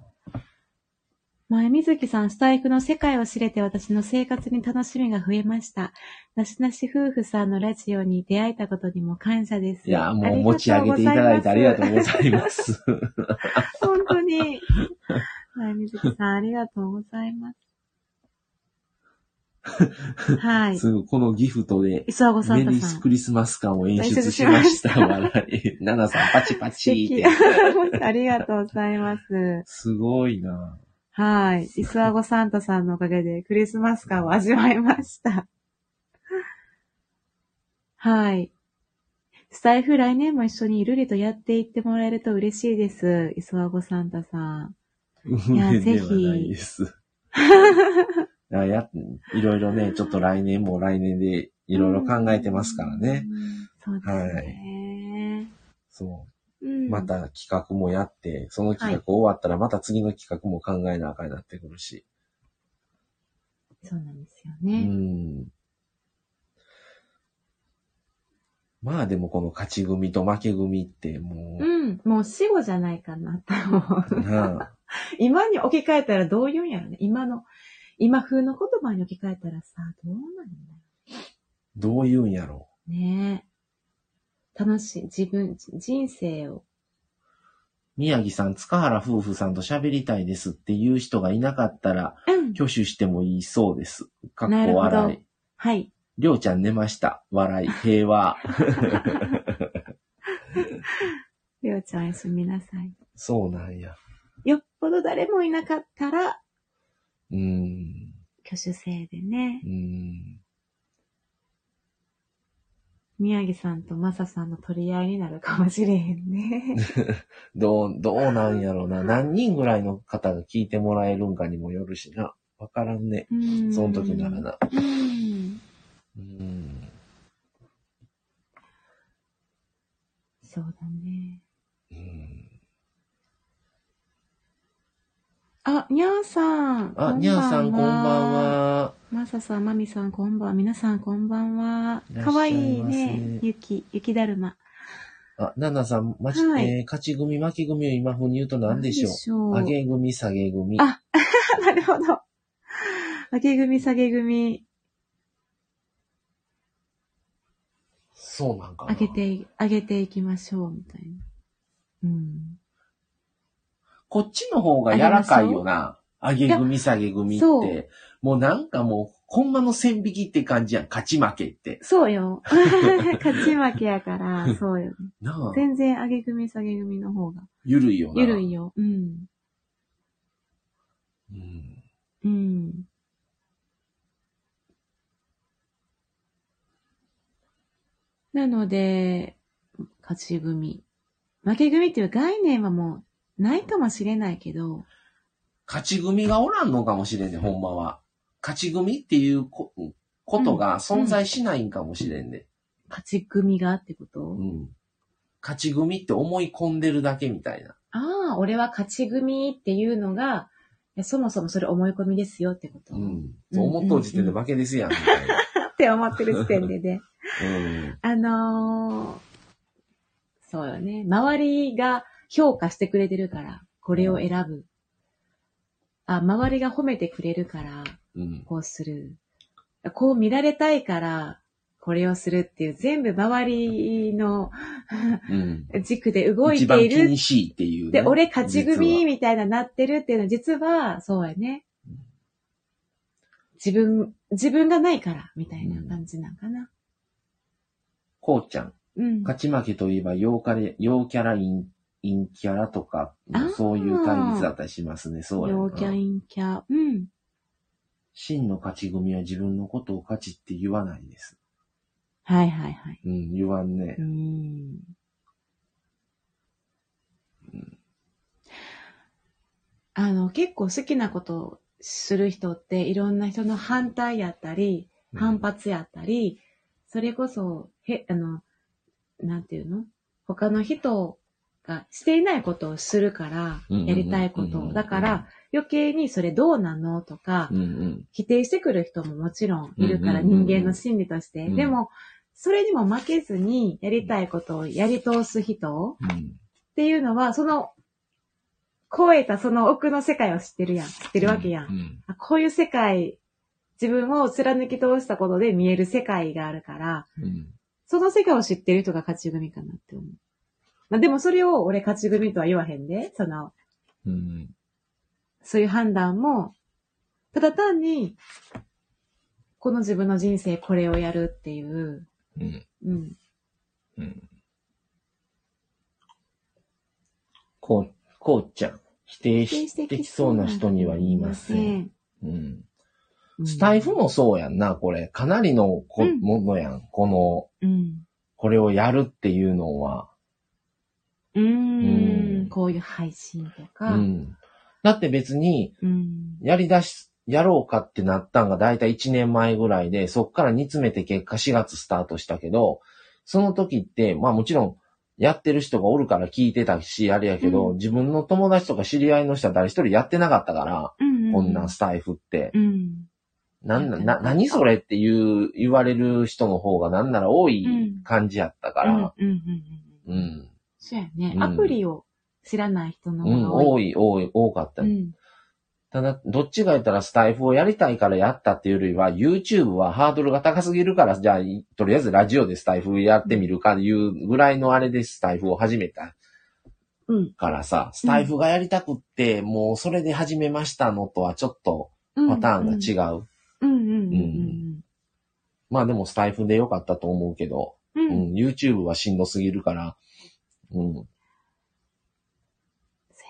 A: 前水木さん、スタイフの世界を知れて私の生活に楽しみが増えました。なしなし夫婦さんのラジオに出会えたことにも感謝です。
B: いや、もう持ち上げていただいてありがとうござい
A: ま
B: ます。
A: す。本当に。はい、水木さん、ありがとうございます。はい。
B: すぐこのギフトで、
A: 磯和子サ
B: メ
A: ンタさん。
B: リークリスマス感を演出しました。笑い。ナナさん、パチパチって。
A: ありがとうございます。
B: すごいな
A: はい。イスワゴサンタさんのおかげでクリスマス感を味わいました。はい。スタイフ来年も一緒にゆるりとやっていってもらえると嬉しいです。イスワゴサンタさん。いやぜひ
B: はないです。いややいろいろね、ちょっと来年も来年でいろいろ考えてますからね。
A: うん。そうですね。
B: そうう。
A: ん。
B: また企画もやって、その企画終わったらまた次の企画も考えなあかんなってくるし。
A: そうなんですよ
B: う
A: ね。
B: ん。まあでもこの勝ち組と負け組ってもう、
A: うん。もう死後じゃないかなと思う。今に置き換えたらどう言うんやろね。今の、今風の言葉に置き換えたらさ、どうなんだ
B: どう言うんやろ
A: ろうね。楽しい。自分、人生を。
B: 宮城さん、塚原夫婦さんと喋りたいですっていう人がいなかったら、
A: うん。
B: 挙手してもいいそうです。かっこ笑い。
A: はい。
B: りょうちゃん寝ました。笑い。平和。
A: りょうちゃんおやすみなさい。
B: そうなんや。
A: よっぽど誰もいなかったら、
B: うん。
A: 挙手制でね
B: う、ん。
A: 宮城さんとマサさんの取り合いになるかもしれへんね。
B: どう、どうなんやろな。何人ぐらいの方が聞いてもらえるんかにもよるしな。わからんね。
A: うん
B: その時ならな。
A: うん。
B: うん。
A: そうだね。
B: うん
A: あ、にゃーさん。
B: あ、にゃーさんこんばん。は。
A: マサさん、マミさん、こんばんは。皆さん、こんばんは。かわいいね。雪、雪だるま。
B: あ、ナナさん、まし、
A: はい
B: えー勝ち組、負け組を今風に言うと何でしょう？
A: 何でしょう？
B: 上げ組、下げ組。
A: あ なるほど。上げ組、下げ組、
B: そうなんかな。
A: 上げてい、上げていきましょう、みたいな。うん。
B: こっちの方が柔らかいよな。上げ組、下げ組っ
A: そう
B: て。もうなんかもう、ほんまの線引きって感じやん。勝ち負けって。
A: そうよ。勝ち負けやから、そうよね。
B: なあ。
A: 全然上げ組、下げ組の方が。
B: ゆるいよな。
A: ゆるいよ。うん。
B: うん。
A: うん。なので、勝ち組。負け組っていう概念はもうないかもしれないけど、
B: 勝ち組がおらんのかもしれんね、ほんまは。勝ち組っていうこことが存在しないんかもしれんね。
A: 勝ち組がってこと、
B: うん。勝ち組って思い込んでるだけみたいな。
A: ああ、俺は勝ち組っていうのが、いやそもそもそれ思い込みですよってこと、っ
B: うん。そう思っとう時点で負けですやん、みたいな。
A: て思ってる時点でね。
B: うん。
A: あのー、そうよね。周りが評価してくれてるから、これを選ぶ。あ、周りが褒めてくれるから、
B: うん。
A: こうする。こう見られたいから、これをするっていう、全部周りの
B: うん。
A: 軸で動い
B: 一番
A: ている
B: 気にしいっていう、ね。
A: で、俺勝ち組みたいななってるっていうのは、実は、そうやね。自分、自分がないから、みたいな感じなんかな。
B: こうちゃん。
A: うん。
B: 勝ち負けといえば、陽キャラ、陽キャラ、陰陰キャラとかそういう対立だったりしますね。そうやな
A: 陽キャ、陰キャ。うん。
B: 真の勝ち組は自分のことを勝ちって言わないです。
A: はいはいはい。
B: うん、言わんね
A: う。ん。あの、結構好きなことをする人って、いろんな人の反対やったり、反発やったり、それこそ、へ、あの、なんていうの？他の人がしていないことをするから、やりたいことを。だから、余計にそれどうなの？とか
B: う、んうん。
A: 否定してくる人ももちろんいるから、人間の心理として。
B: うん
A: でも、それにも負けずに、やりたいことをやり通す人
B: うん。
A: っていうのは、その、超えたその奥の世界を知ってるやん。知ってるわけやん。
B: うん。
A: あこういう世界、自分を貫き通したことで見える世界があるから、
B: うん。
A: その世界を知ってる人が勝ち組かなって思う。まあでもそれを俺勝ち組とは言わへんで、その、
B: うん。
A: そういう判断も、ただ単に、この自分の人生これをやるっていう、
B: うん。
A: うん。
B: うん。こう、こうちゃん。否定してきそうな人には言いません。うん。
A: うん
B: スタイフもそうやんな、これ。かなりのこ、
A: うん
B: ものやん。この、
A: うん。
B: これをやるっていうのは。
A: う
B: ん
A: ん。こういう配信と
B: う
A: か。
B: ん。だって別に、
A: うん。
B: やり出し、やろうかってなったんがだいたい1年前ぐらいで、そっから煮詰めて結果4月スタートしたけど、その時って、まあもちろん、やってる人がおるから聞いてたし、あれやけど、
A: うん
B: 自分の友達とか知り合いの人は誰一人やってなかったから、
A: うん。
B: こんなスタイフって。
A: うん。
B: なんな、な、何それっていう、言われる人の方がなんなら多い
A: うん
B: 感じやったか
A: うん。うん
B: ら、。
A: うん。うん。
B: うん。
A: そうやね
B: う。ん
A: アプリを知らない人の
B: うん、
A: 方が多い。
B: 多い、多い、多かった。
A: うん。
B: ただ、どっちが言ったらスタイフをやりたいからやったっていうよりは、YouTube はハードルが高すぎるから、じゃあ、とりあえずラジオでスタイフやってみるかいうぐらいのあれでスタイフを始めた
A: うん。
B: からさ、スタイフがやりたくって、もうそれで始めましたのとはちょっとパターンが違う。
A: うん。うん。うん。うん。
B: まあでもスタイフでよかったと思うけど、
A: う。
B: うんん、YouTube はしんどすぎるから、うん、
A: そ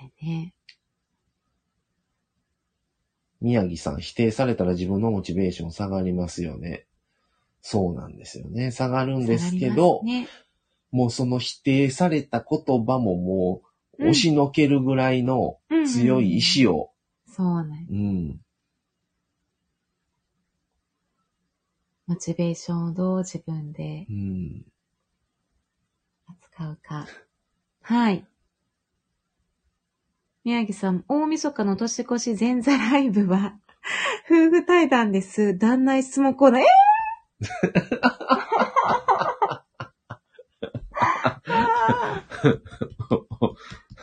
A: うやね。
B: 宮城さん、否定されたら自分のモチベーション下がりますよね。そうなんですよね。下がるんですけど、
A: ね
B: もうその否定された言葉ももう、
A: うん
B: 押しのけるぐらいの強い意志を、
A: そうね。
B: うん、
A: モチベーションをどう自分で
B: うん。
A: 扱うか。はい。宮城さん、大晦日の年越し前座ライブは、夫婦対談です。旦那質問コーナー。え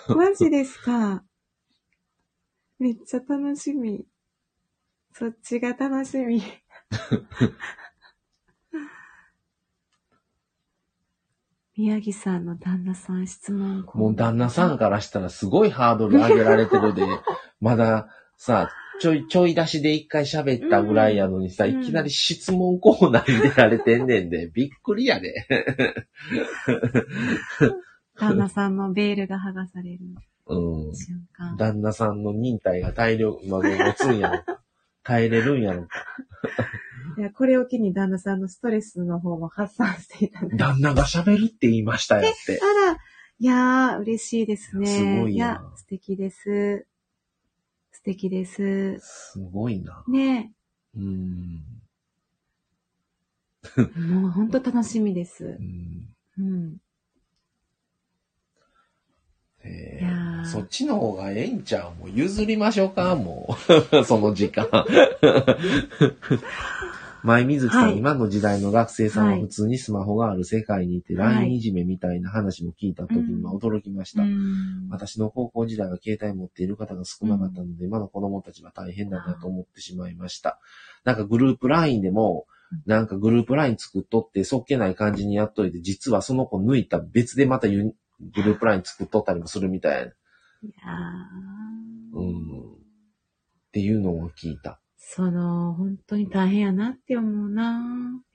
A: ー、マジですか。めっちゃ楽しみ。そっちが楽しみ。宮城さんの旦那さん質問
B: もう旦那さんからしたらすごいハードル上げられてるで、まださ、ちょい、ちょい出しで一回喋ったぐらいやのにさ、
A: うん
B: いきなり質問コーナーに出られてんねんで、びっくりやで。
A: 旦那さんのベールが剥がされる
B: うん。
A: 瞬間。
B: 旦那さんの忍耐が大量、まあ、持つんやろか。耐えれるんやろか。
A: いや、これを機に旦那さんのストレスの方も発散していただいて。
B: 旦那が喋るって言いましたよって。
A: あら、いやー、嬉しいですね。
B: すごいな
A: や、素敵です。素敵です。
B: すごいな。
A: ね
B: うん。
A: もう本当楽しみです
B: う。ん
A: うん。
B: え
A: いやー
B: そっちの方がええんちゃう？もう譲りましょうか？もう。その時間。前水木さん、
A: はい
B: 今の時代の学生さんは
A: はい
B: 普通にスマホがある世界にいて、
A: はい
B: LINE いじめみたいな話も聞いた時には驚きました。
A: うん
B: 私の高校時代は携帯持っている方が少なかったので、今の子供たちは大変だなと思ってしまいました。なんかグループ LINE でも、なんかグループ LINE 作っとって、そっけない感じにやっといて、実はその子抜いた別でまたグループ LINE 作っとったりもするみたいな。
A: いやー
B: うん。っていうのを聞いた。
A: その、本当に大変やなって思うな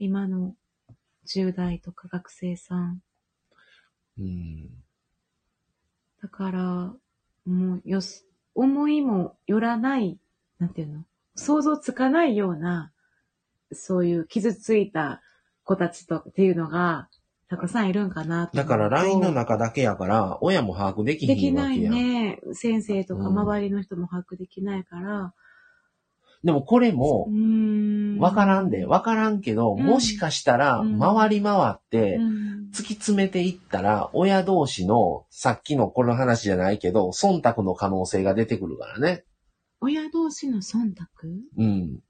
A: 今の10代とか学生さん。
B: うん。
A: だから、もう、よす、思いもよらない、なんていうの？想像つかないような、そういう傷ついた子たちとっていうのが、たくさんいるんかなと
B: だから LINE の中だけやから、親も把握でき
A: できない
B: ひんわけやん。
A: ね。先生とか
B: うん
A: 周りの人も把握できないから。
B: でもこれ
A: う
B: も。わからんで、わからんけど、
A: うん
B: もしかしたら、
A: うん
B: 回り回って、
A: うん
B: 突き詰めていったら、親同士の、さっきのこの話じゃないけど、忖度の可能性が出てくるからね。
A: 親同士の忖度？
B: うん。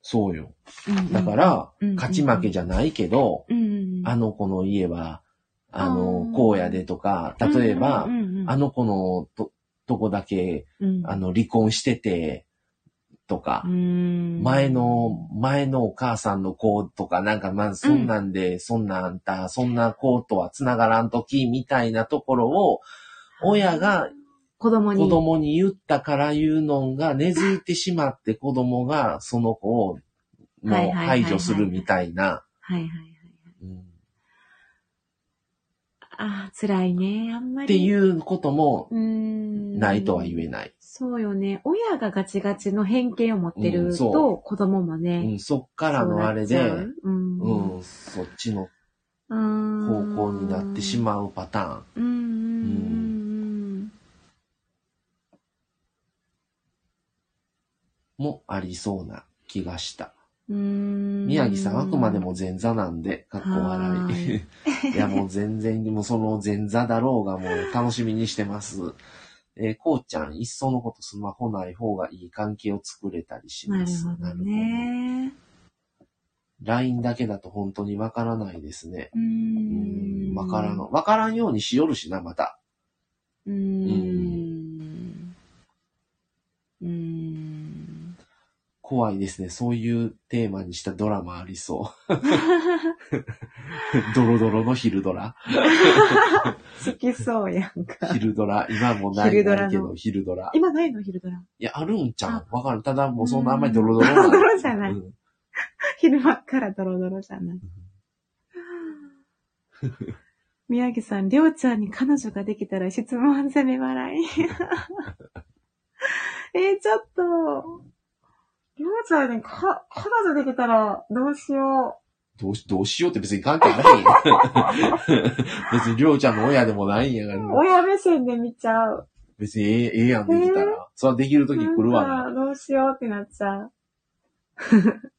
B: そうよ。
A: うん
B: だから、
A: うん
B: 勝ち負けじゃないけど、
A: うん。
B: あの子の家は、あ
A: あ
B: の
A: ー、
B: こうやでとか、例えば、あの子のと、とこだけ、
A: うん
B: あの、離婚してて、とか、
A: うん
B: 前の、前のお母さんの子とか、なんかまあ、そんなんで、そんなあんた、そんな子とは繋がらんとき、みたいなところを、親が
A: 子供に。
B: 子供に言ったから言うのが根付いてしまって子供がその子をもう排除するみたいな。
A: はいはいはい。
B: うん
A: ああ、辛いね。あんまり。
B: っていうことも。ないとは言えない。
A: そうよね。親がガチガチの偏見を持って
B: うん
A: る
B: そ
A: と、子供も
B: う
A: ね。
B: ん、そっからのあれで、
A: そうなっちゃううん。
B: うん、そっちの
A: うん
B: 方向になってしまうパターン。
A: うんうんうん
B: もありそうな気がした。
A: うん。うん
B: 宮城さん、あくまでも前座なんで、かっこ笑い
A: い
B: や、もう全然、もうその前座だろうがもう楽しみにしてます。えーこうちゃん、いっそのことスマホない方がいい関係を作れたりし
A: なる
B: ます。
A: ほどね。
B: LINE だけだと本当にわからないですね。
A: う
B: うん
A: ん。
B: わからん。わからんようにしよるしな、また。
A: うーん。うーん。
B: 怖いですね。そういうテーマにしたドラマありそう。ドロドロの昼ドラ。
A: 好きそうやんか。
B: 昼ドラ。今もないけど、昼ドラ。
A: 今ないの昼ドラ？
B: いや、あるんちゃ
A: あ
B: うわかる。ただもうそんなあんまりドロドロ
A: ドロドロじゃない
B: うん
A: 昼間っからドロドロじゃない。宮城さん、りょうちゃんに彼女ができたら質問攻め笑い。えー、ちょっと、りょうちゃんね、か、彼女できたら、どうしよ
B: どうし、どうしようって別に関係ないよ。別にりょうちゃんの親でもないんやから
A: う。。親目線で見ちゃう。
B: 別にええ、ええやん、できたら。それはできるとき来るわな。
A: なんかどうしようってなっちゃう。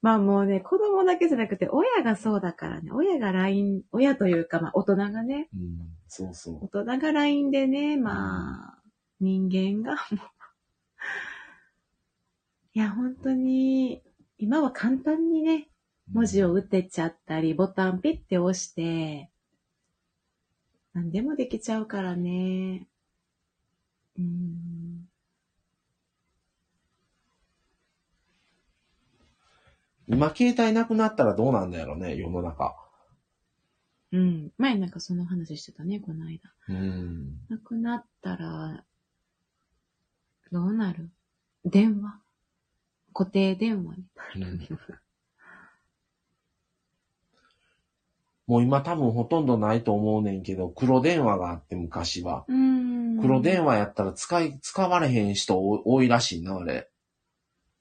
A: まあもうね、子供だけじゃなくて、親がそうだからね、親が LINE、親というか、まあ大人がね、
B: うん、そうそう。
A: 大人が LINE でね、まあ、人間がもう、いや、本当に、今は簡単にね、文字を打てちゃったり、ボタンピッて押して、何でもできちゃうからね。うん。
B: 今、携帯なくなったらどうなんだやろね、世の中。
A: うん。前なんかその話してたね、この間。
B: うん。
A: なくなったら、どうなる？電話？固定電話に。
B: もう今多分ほとんどないと思うねんけど、黒電話があって昔は。
A: うん
B: 黒電話やったら使い、使われへん人多いらしいな、あれ。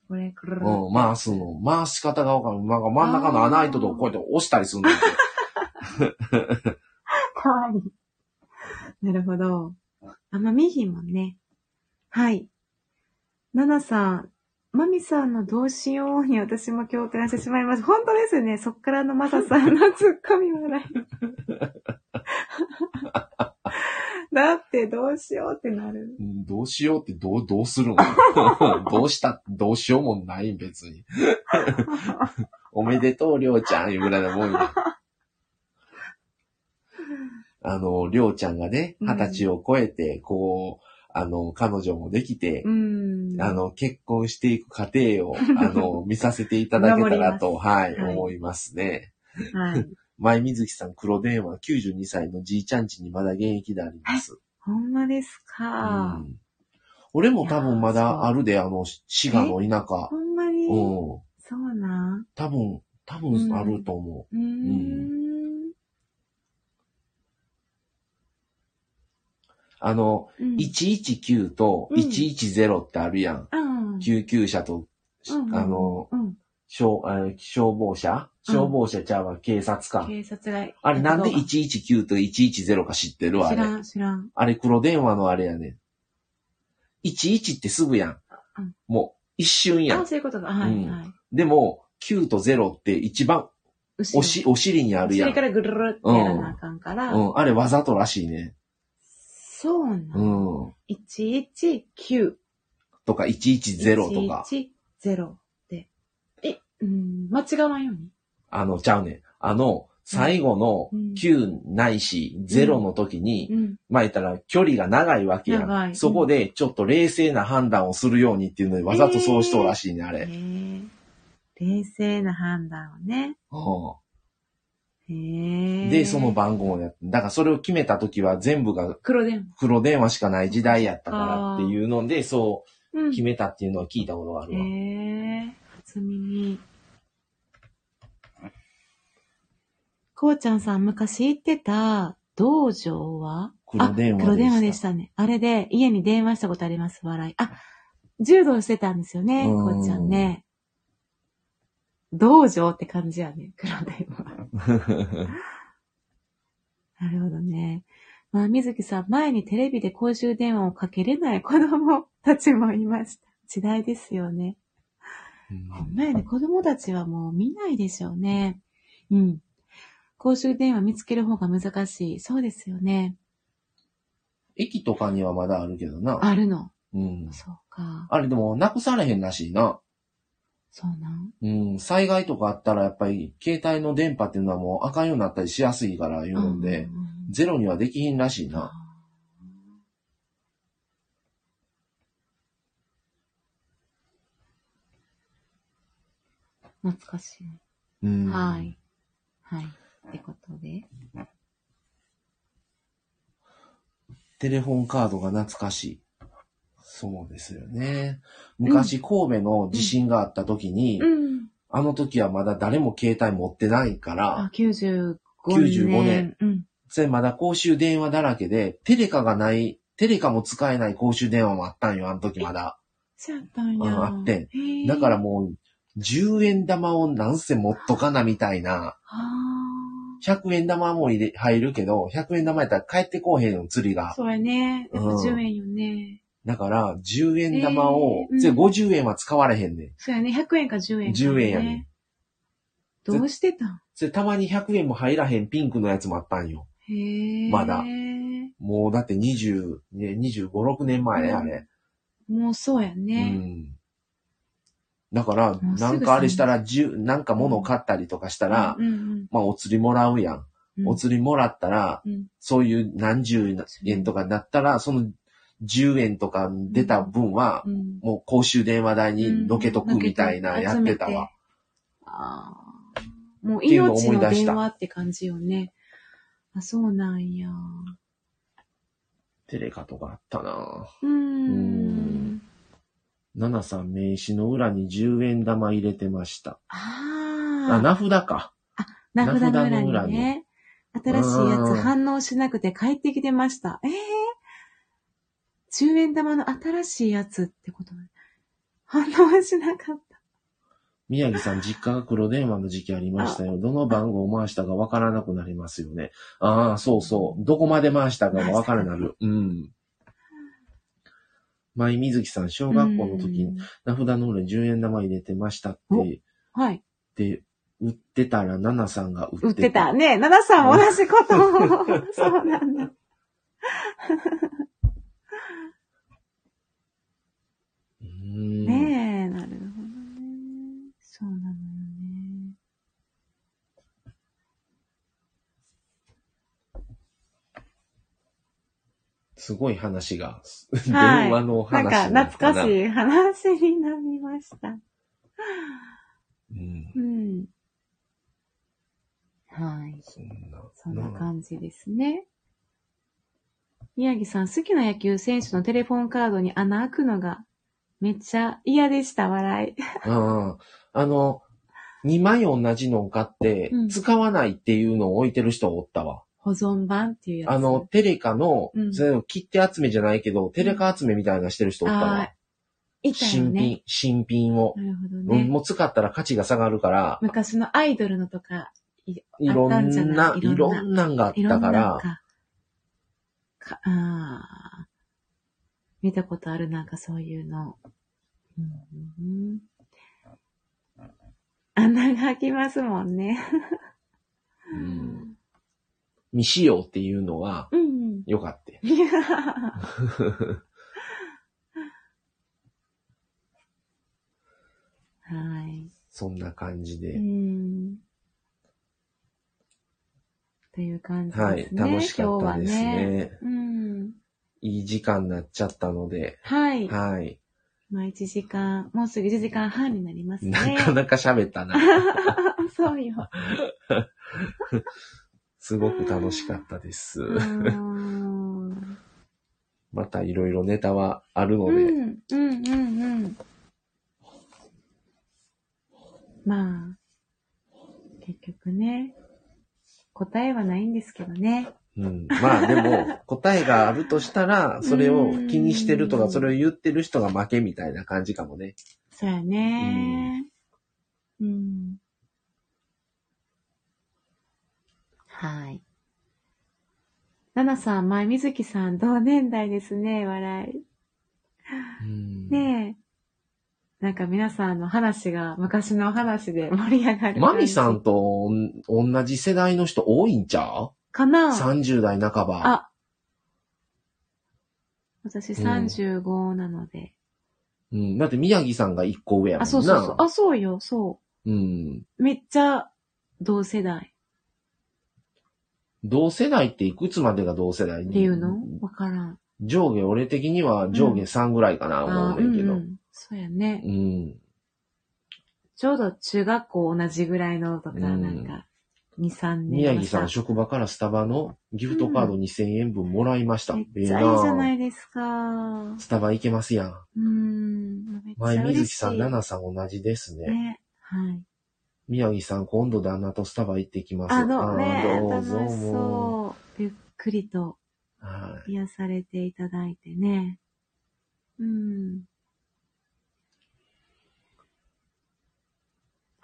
A: これ、くるる
B: うん、回すの。回し方がわかる。なんか真ん中の穴開いととこうやって押したりするんだよ。
A: かわいい。なるほど。あんま見ひんもんね。はい。ナナさん、マミさんのどうしように私も共感してしまいます。本当ですね。そっからのマサさんのツッコミ笑い。だってどうしようってなる。
B: うんどうしようってどう、どうするん どうした、どうしようもない、別に。おめでとう、りょうちゃん、いうぐらいのもんよ。あの、りょうちゃんがね、
A: うん
B: 二十歳を超えて、こう、あの、彼女もできて
A: う、ん。
B: あの、結婚していく過程を、あの、見させていただけたらと、はい、
A: はい
B: 思いますね。
A: はい。
B: 前水木さん、黒電話、92歳のじいちゃん家にまだ現役であります。
A: ほんまですか？
B: うん俺も多分まだあるで、あの、滋賀の田舎。
A: ほんまに、
B: うん。
A: そうなん
B: 多分、多分あると思
A: うーん。
B: う。あの、
A: うん
B: 119と
A: うん
B: 110ってあるやん。
A: うん。
B: 救急車と、
A: うん
B: あの、
A: うん。
B: 消えー消防車？
A: うん
B: 消防車ちゃうわ、警察か。
A: 警察が。
B: あれなんで
A: やっ
B: 119と110か知ってる？あれ。
A: た知らん、知らん。
B: あれ黒電話のあれやねん。11ってすぐやん
A: うん。
B: もう、一瞬や
A: あ、
B: ん。
A: そういうことか。はい、
B: うん
A: はい。
B: でも、9と0って一番おし、お尻にあるやん。
A: 後ろからぐるるってやらなあかんから。
B: うん、あれわざとらしいね。
A: そうな
B: う
A: の。
B: ん。
A: 119。
B: とか110とか。
A: 110って。え、うん、間違わんように？
B: あの、ちゃうねん。あの、最後の
A: うん
B: 9ないし0の時に、
A: うん。
B: まあ言ったら距離が長いわけやん。そこでちょっと冷静な判断をするようにっていうのでわざとそうしとうらしいね、あ
A: へ
B: れ。
A: え。冷静な判断をね。
B: う
A: へ
B: ん
A: え。
B: で、その番号をやって、だからそれを決めた時は全部が
A: 黒電
B: 黒電話しかない時代やったからっていうので、そ
A: 話。う
B: う決めたっていうのは聞いたことがあるわ。
A: へえ。初耳。こうちゃんさん、昔行ってた道場は？
B: 黒電話でした
A: あ黒電話でしたね。あれで家に電話したことあります、笑い。あ、柔道してたんですよね、
B: うん
A: こうちゃんね。道場って感じやね、黒電話。なるほどね。まあ、水木さん、前にテレビで公衆電話をかけれない子供たちもいました。時代ですよね。ほんまやね、子供たちはもう見ないでしょうね。うん。公衆電話見つける方が難しい。そうですよね。
B: 駅とかにはまだあるけどな。
A: あるの。
B: うん。
A: そうか。
B: あれでもなくされへんらしいな。
A: そうなん？
B: うん。災害とかあったらやっぱり携帯の電波っていうのはもうあかんようになったりしやすいから言うので、
A: うんうんうん
B: ゼロにはできひんらしいな。
A: 懐かしい。
B: うん。
A: はい。はい。ってことで。
B: テレフォンカードが懐かしい。そうですよね。昔神戸の地震があった時に、
A: うん。
B: あの時はまだ誰も携帯持ってないから
A: あ、、95年。
B: 95年。
A: うん。
B: それまだ公衆電話だらけで、テレカがない、テテレカも使えない公衆電話もあったんよ、あの時まだ。
A: そうやったんや。
B: うんあってだからもう、10円玉をなんせ持っとかなみたいな。
A: あ
B: 100円玉も入れ入るけど、100円玉やったら帰ってこうへんの、釣り
A: あ。
B: が。
A: そうやね。やっぱ
B: うん
A: 10円よね。
B: だから、10円玉を、
A: えーうん
B: で50円は使われへんねん。
A: そうやね。100円か10円か、
B: 10円やね。
A: どうしてたん？
B: それたまに100円も入らへんピンクのやつもあったんよ。
A: へえ。
B: まだもうだって20、ね、25、6年前ね、
A: うん
B: あれ。
A: もうそうや
B: う
A: ね。
B: ん。だから、なんかあれしたら、10なんか物買ったりとかしたら、
A: うんうん
B: まあお釣りもらうやん。
A: うん、
B: お釣りもらったら、
A: うん
B: そういう何十円とかだったら、その10円とか出た分は、
A: うん
B: もう公衆電話代にのけとくみたいなやってたわ。。
A: ああ。もう命の電話って感じよね。あ、そうなんや。
B: テレカとかあったな
A: うーん。
B: ナナさん名刺の裏に10円玉入れてました。
A: ああ。
B: あ、名札か。
A: 名札の裏
B: 名札の裏に
A: にね。新しいや
B: うん
A: つ反応しなくて帰ってきてました。ええ10円玉の新しいやつってことね。反応しなかった。
B: 宮城さん、実家が黒電話の時期ありましたよ。どの番号を回したかわからなくなりますよね。ああ、そうそう。どこまで回したかわからなる。うん。舞水木さん、小学校の時に
A: うん
B: 名札の裏に10円玉入れてましたって、
A: はい。
B: で、売ってたら、ナナさんが売ってた。
A: 売ってた。ねえ、奈々さん同じこと。そうなんだ。
B: うーん。
A: ねえ、なるほどね。そうなのよね。
B: すごい話が、
A: はい
B: 電話の
A: なんか
B: 話な
A: 懐かしい話になりました。
B: うん。
A: うん。はい。
B: そんな。
A: そんな感じですね。宮城さん、好きな野球選手のテレフォンカードに穴開くのがめっちゃ嫌でした、笑い。
B: ああ、あの、2枚同じのを買って
A: うん、
B: 使わないっていうのを置いてる人おったわ。
A: 保存版っていうやつ。
B: あの、、テレカの、
A: うん
B: それを切手集めじゃないけど、テレカ集めみたいなのしてる人おった
A: あ
B: わ
A: あ。、いたよ
B: 新品
A: ね。、
B: 新品を。
A: なるほど
B: うん
A: ね。
B: もう使ったら価値が下がるから、
A: 昔のアイドルのとか、い
B: いろ
A: あったんじゃ
B: んな、
A: ない
B: いろんなんがあっ
A: いろんな
B: たから、
A: か。か、ああ。見たことある、なんかそういうの。うん、穴が開きますもんね。
B: うん未使用っていうのは
A: うん。
B: 良かった。
A: はい。
B: そんな感じ
A: う
B: で。
A: ん。という感じ
B: はい、
A: ですね。
B: 楽しかったです
A: ね。
B: ね。
A: うん。
B: いい時間になっちゃったので、
A: はい。
B: はい。
A: まあ、1時間、もうすぐ1時間半になりますね。
B: なかなか喋ったな。
A: そうよ。
B: すごく楽しかったです。
A: うーん。
B: またいろいろネタはあるので、
A: うん、うん、うん、うん。まあ、結局ね、答えはないんですけどね。
B: うん、まあでも、答えがあるとしたら、それを気にしてるとか、
A: うん
B: それを言ってる人が負けみたいな感じかもね。
A: そうやね。うん。はい。ナナさん、前水木さん、同年代ですね、笑い。
B: うん
A: ねえ。なんか皆さんの話が昔の話で盛り上がる。
B: マミさんと同じ世代の人多いんちゃう？
A: かな
B: ?30 代半ば。
A: あ。私35なので。
B: うん。だって宮城さんが1個上やもんな。
A: あ、そうそうそう。あ、そうよ、そ
B: うん。
A: う。めっちゃ同世代
B: 同世代っていくつまでが同世代
A: っていうの？わからん。
B: 上下、俺的には上下3ぐらいかな、思うねんけど。
A: あうんうんそうやね。
B: うん。
A: ちょうど中学校同じぐらいのとか、
B: うん
A: なんか、2、3年
B: 宮城さん、
A: めっ
B: 職場からスタバのギフトカード2000円分もらいました。
A: ちゃいいじゃないですか。
B: スタバ行けますやん。
A: うん。
B: 前。水木さん、奈々さん同じですね。
A: ね。はい。
B: 宮城さん、今度旦那とスタバ行ってきます。
A: あのね、
B: どう
A: 楽しそう。ゆっくりと。
B: はい。
A: 癒されていただいてね。うん。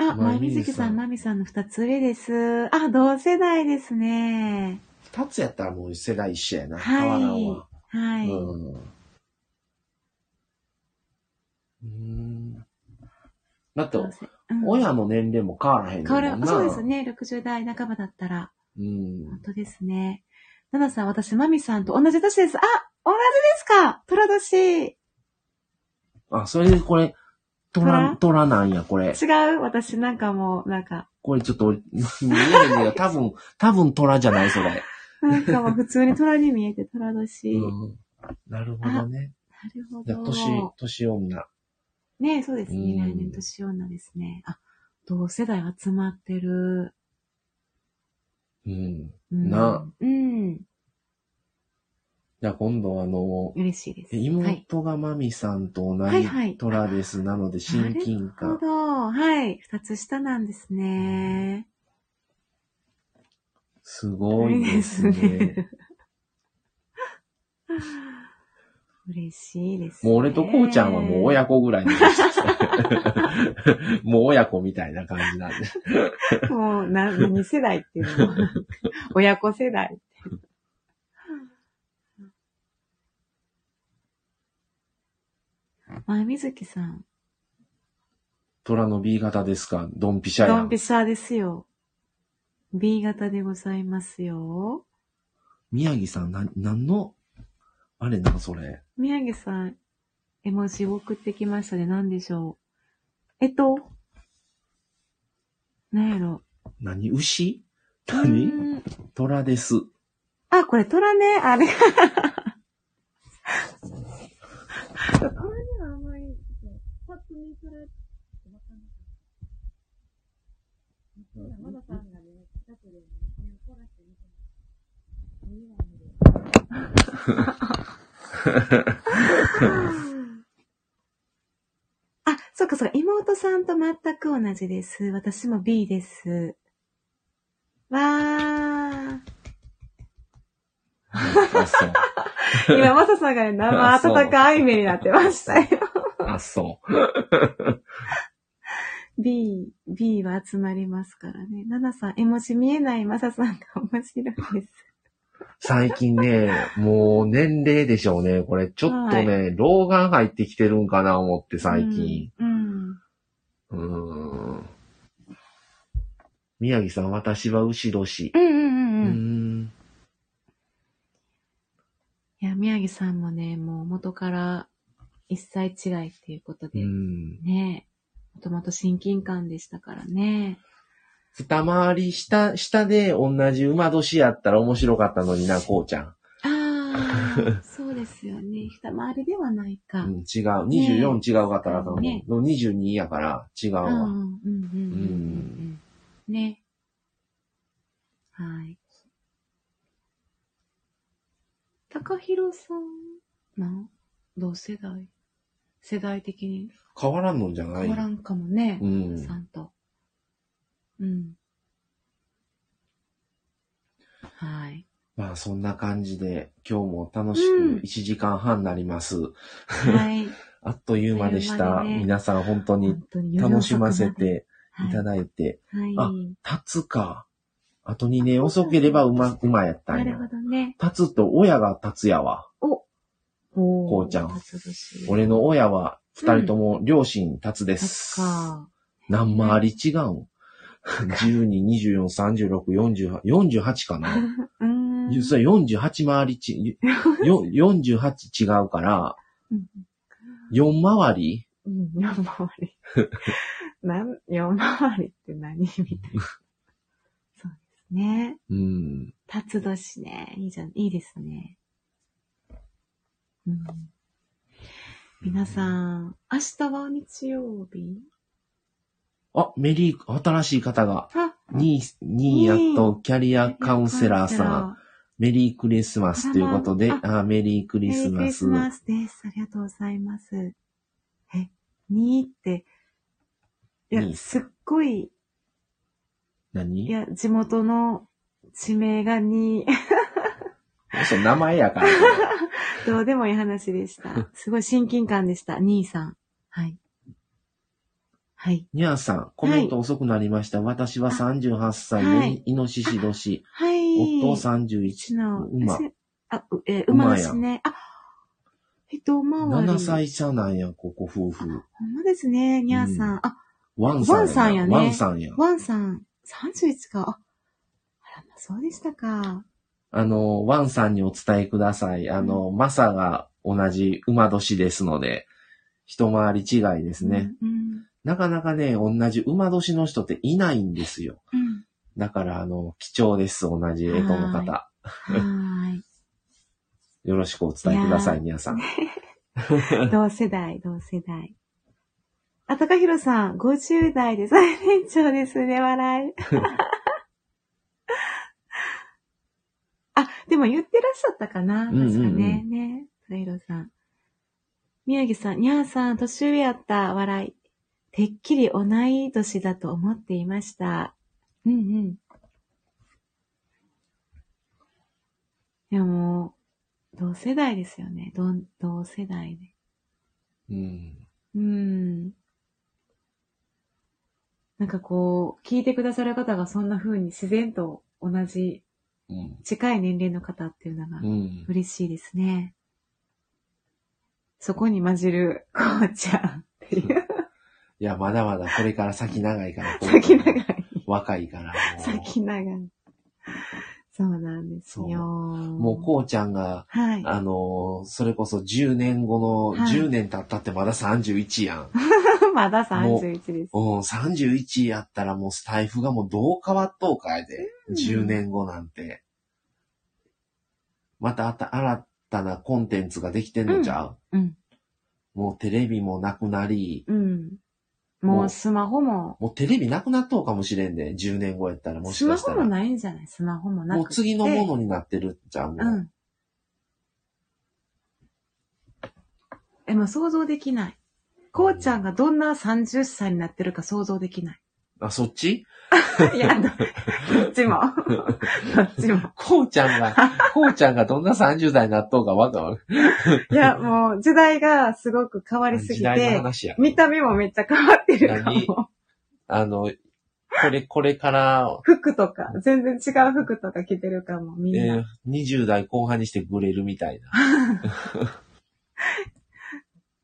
A: あ、
B: ま
A: みずきさん、まみさんの二つ上です。あ、同世代ですね。
B: 二つやったらもう世代一緒やな。
A: はい。はい。
B: うん。うーん。だって、
A: うん
B: 親の年齢も変わらへんねんも
A: 変わら。そうです。ね。60代半ばだったら。
B: うん
A: 本。当ですね。ナナさん、私、マミさんと同じ年です。あ同じですか虎年。
B: あ、それでこれ、取ら、取らなんや、これ。
A: 違う？私なんかもう、なんか、
B: これちょっと俺、見えへんねんよ。多分、多分虎じゃない、それ。
A: なんかもう普通に虎に見えて虎年。
B: うん。なるほどね。
A: なるほど。
B: 年、年女。
A: ねそうですね。
B: うん
A: 来年年女ですね。あ、同世代集まってる。
B: うん。
A: うん、
B: な。
A: うん。
B: じゃあ今度あの、
A: 嬉しいです。はい。
B: 妹がマミさんと同じ虎です。なので親近
A: なるほ
B: 感。
A: ど。はい。二つ下なんですね。
B: すごいですね。
A: 嬉しいです、ね。
B: もう俺とこうちゃんはもう親子ぐらいの。もう親子みたいな感じなんで。
A: もう、な、何世代っていうの親子世代って。前水木さん、
B: 虎の B 型ですか？ドンピシャやん
A: ドンピ。シャですよ。B 型でございますよ。
B: 宮城さん、な、なんの、あれな、それ？
A: 宮城さん、絵文字送ってきましたね。何でしょう？えっと、何やろ。
B: 何？牛？
A: う
B: 何？
A: ーん
B: 虎です。
A: あ、これ虎ね。あれ。パッと見それ、わかんさんがね、近くでね、目を凝らして見てます。見えないので。あ、そっかそっか、妹さんと全く同じです。私も B です。わー。今、マサさんがね、生温かい目になってましたよ。
B: あ、そう。
A: B、B は集まりますからね。ナナさん、絵文字見えないマサさんが面白いです。
B: 最近ね、もう年齢でしょうね。これ、ちょっとね、老眼入ってきてるんかな思って、最近。
A: うん。
B: うーん。宮城さん、私は牛年。
A: うんうんう
B: うん
A: うん。い。や、宮城さんもね、もう元から一切違いっていうこと
B: う
A: で、
B: ん。
A: ねもともと親近感でしたからね。
B: 二回り下、下で同じ馬年やったら面白かったのにな、こうちゃん。
A: ああ、そうですよね。二回りではないか。
B: うん、違う。24違うかったらあかんもん。
A: ね
B: でも22やから違うわ。
A: うんうんうんうん。ね。はい。高弘さんの同世代世代的に
B: 変わらんのんじゃない
A: 変わらんかもね
B: う。ん。
A: さんと。うん。はい。
B: まあそんな感じで今日も楽し
A: うん
B: く1時間半になります。
A: はい。
B: あっという間でした。
A: ね
B: 皆さん本当に楽しませていただいて。
A: はい。
B: あ
A: はい。
B: 立つか。あと2年遅ければ馬、馬やったや
A: なんるほ。どね。
B: 立つと親が立つやわ。こうちゃん俺の親は二人とも両親立つで
A: 初
B: す。
A: か。
B: 何回り違うん ?12、24、36、48、48かな？
A: うーん。
B: それ48回りち、よ 48違うから、
A: うん
B: 4回り？
A: うん、4回り。なん、4回りって何みたいな。そうですね。
B: うん。
A: 辰年ね。いいじゃん、いいですね。うん。皆さん、明日は日曜日？
B: あ、メリー、新しい方が、
A: あ、
B: ニー、ニーヤとキャリアカウンセラーさん、
A: ん。
B: メリークリスマスということで、
A: あ
B: メリーク
A: ク
B: リスマス。
A: クリスマスです。ありがとうございます。え、にって、いや、
B: に
A: すっごい、い
B: 何
A: や、地元の地名がに、
B: そう、名前やから。
A: どうでもいい話でした。すごい親近感でした。兄さん。はい。はい。
B: にゃーさん、コメント遅くなりました。私は38歳で、
A: はい
B: イノシシ年、
A: はい。
B: 夫31、
A: うちの、
B: 馬
A: せあ、うえー、馬ですね。あ、一回り。
B: 7歳差なんや、ここ夫婦。
A: ほんまですね、にゃーさん。あ、
B: ワンさん
A: ワンさんやね
B: ワンさんや。
A: ワンさん、31か。あ、あらま、そうでしたか。
B: あの、ワンさんにお伝えください。あの、マサが同じ馬年ですので、一回り違いですね。
A: うん。
B: なかなかね、同じ馬年の人っていないんですよ。
A: うん。
B: だから、あの、貴重です、同じ干支の方。よろしくお伝えください、皆さん。
A: 同世代、同世代。あ、高弘さん、50代で最年長ですね、笑い。あ、でも言ってらっしゃったかな
B: うんうんうん
A: 確かね。ね、高弘さん。宮城さん、にゃーさん、年上やった、笑い。てっきり同い年だと思っていました。うんうん。いやもう、同世代ですよね。同同世代で。
B: うん。
A: うん。なんかこう、聞いてくださる方がそんな風に自然と同じ
B: うん。
A: 近い年齢の方っていうのが
B: うん。
A: 嬉しいですね。そこに混じる、こうちゃんっていう。
B: いや、まだまだこれから先長いから。
A: 先長い。
B: 若いから。
A: 先長い。そうなんですよ。
B: もう、こうちゃんが、
A: はい。
B: あのーそれこそ10年後の、
A: はい
B: 10年経ったってまだ31やん。
A: まだ31です。
B: うん、31やったらもうスタイフがもうどう変わっとうかやで。
A: うん
B: 10年後なんて。またあた新たなコンテンツができてんのちゃう、
A: うん。
B: もうテレビもなくなり、
A: うん。もうスマホも、
B: もうテレビなくなっとうかもしれんで、10年後やったらもし
A: スマ
B: かしたら。
A: ホもないんじゃない？スマホもなくて。
B: もう次のものになってるんちゃうもう
A: うん。え、もう想像できない。こうちゃんがどんな30歳になってるか想像できない。
B: あ、そっち？
A: いや、どどっちも。どっちも。
B: こうちゃんが、こうちゃんがどんな30代になっとうかわかる？
A: いや、もう時代がすごく変わりすぎ
B: 時代の
A: て、
B: 話や。
A: 見た目もめっちゃ変わってるか
B: 何？
A: も。
B: あの、これ、これから、
A: 服とか、全然違う服とか着てるかも、みんな。
B: えー20代後半にしてグレるみたいな。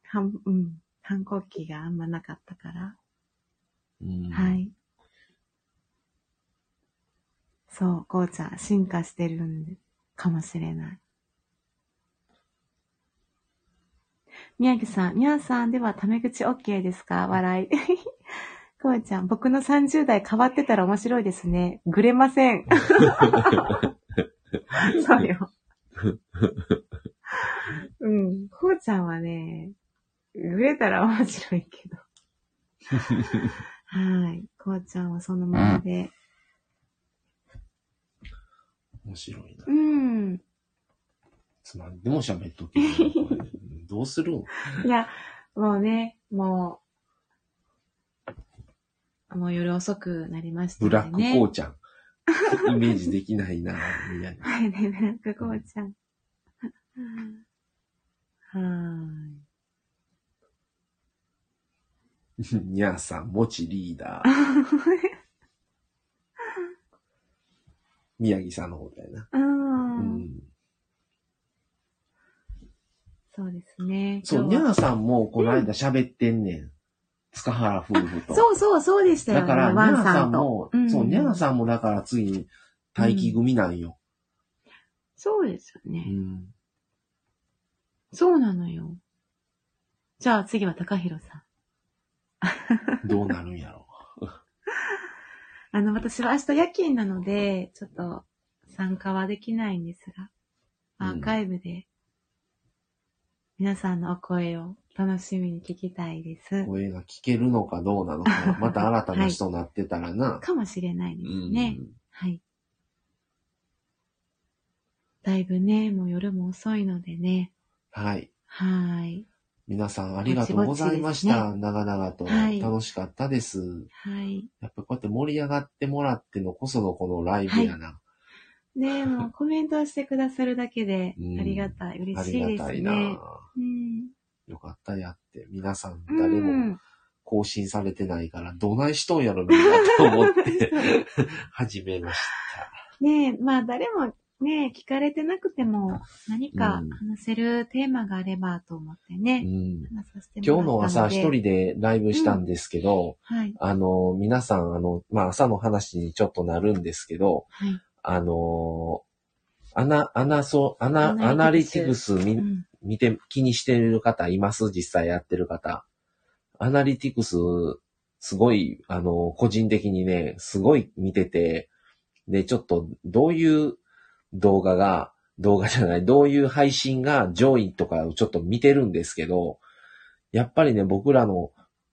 A: 反うん。反抗期があんまなかったから。
B: うん
A: はい。そう、こうちゃん、進化してるんかもしれない。宮城さん、みやさんではタメ口 OK ですか？笑い。こうちゃん、僕の30代変わってたら面白いですね。ぐれません。そうよ。うん、こうちゃんはね、ぐれたら面白いけど。はい。こうちゃんはそのままで。
B: 面白いな
A: う。ん。
B: つまんでも喋っとけどうするん？
A: いや、もうね、もう、もう夜遅くなりました
B: ブラック。こうちゃん。イメージできないな。いや
A: はいね、ブラックこうちゃん。はーい。
B: にゃーさん、もちリーダー。宮城さんの方だよな。
A: う。
B: うんん。
A: そうですね。
B: そう、に
A: 今日は
B: ゃーさんもこの間喋ってんねん。塚原夫婦と。
A: そうそう、そうでしたよ。
B: だから、に
A: ワン
B: ゃーさん
A: と
B: も、
A: ん
B: そう、にゃーさんもだから次、待機組なんよ。
A: そうですよ
B: う
A: ね。
B: ん。
A: そうなのよ。じゃあ次は高弘さん。
B: どうなるんやろ
A: あの、私は明日夜勤なので、ちょっと参加はできないんですが、アーカイブで皆さんのお声を楽しみに聞きたいです。
B: 声が聞けるのかどうなのか。また新たな人になってたらな。
A: かもしれないです
B: うん。
A: ね。はい。だいぶね、もう夜も遅いのでね。
B: はい。
A: はい。
B: 皆さんありがとうございました。
A: ぼち
B: 長々と。
A: はい
B: 楽しかったです。
A: はい。
B: やっぱこうやって盛り上がってもらってのこそのこのライブやな。
A: ねえ、もうコメントをしてくださるだけで
B: うん
A: ありがたい。嬉
B: あ
A: しいです
B: りがたいな、
A: ね。うん。
B: よかったやって。皆さん
A: う
B: 誰も
A: ん
B: 更新されてないから、どないしとんやろみんなと思って 始めました。
A: ねえ、まあ誰もね、聞かれてなくても何か
B: うん
A: 話せるテーマがあればと思って
B: う
A: ね。
B: ん、
A: 話させてもら
B: 今日の朝一人でライブしたんですけど、
A: はい。
B: あの、皆さん、あの、まあ、朝の話にちょっとなるんですけど、
A: はい。
B: あの、アナ、アナソ、アナ、ア
A: アナ
B: ナリテ
A: ィクス
B: ィクス見
A: うん。
B: 見て、気にしてる方います？実際やってる方。アナリティクス、すごい、あの、個人的にね、すごい見てて、で、ちょっと、どういう動画が、動画じゃない、どういう配信が上位とかをちょっと見てるんですけど、やっぱりね、僕らの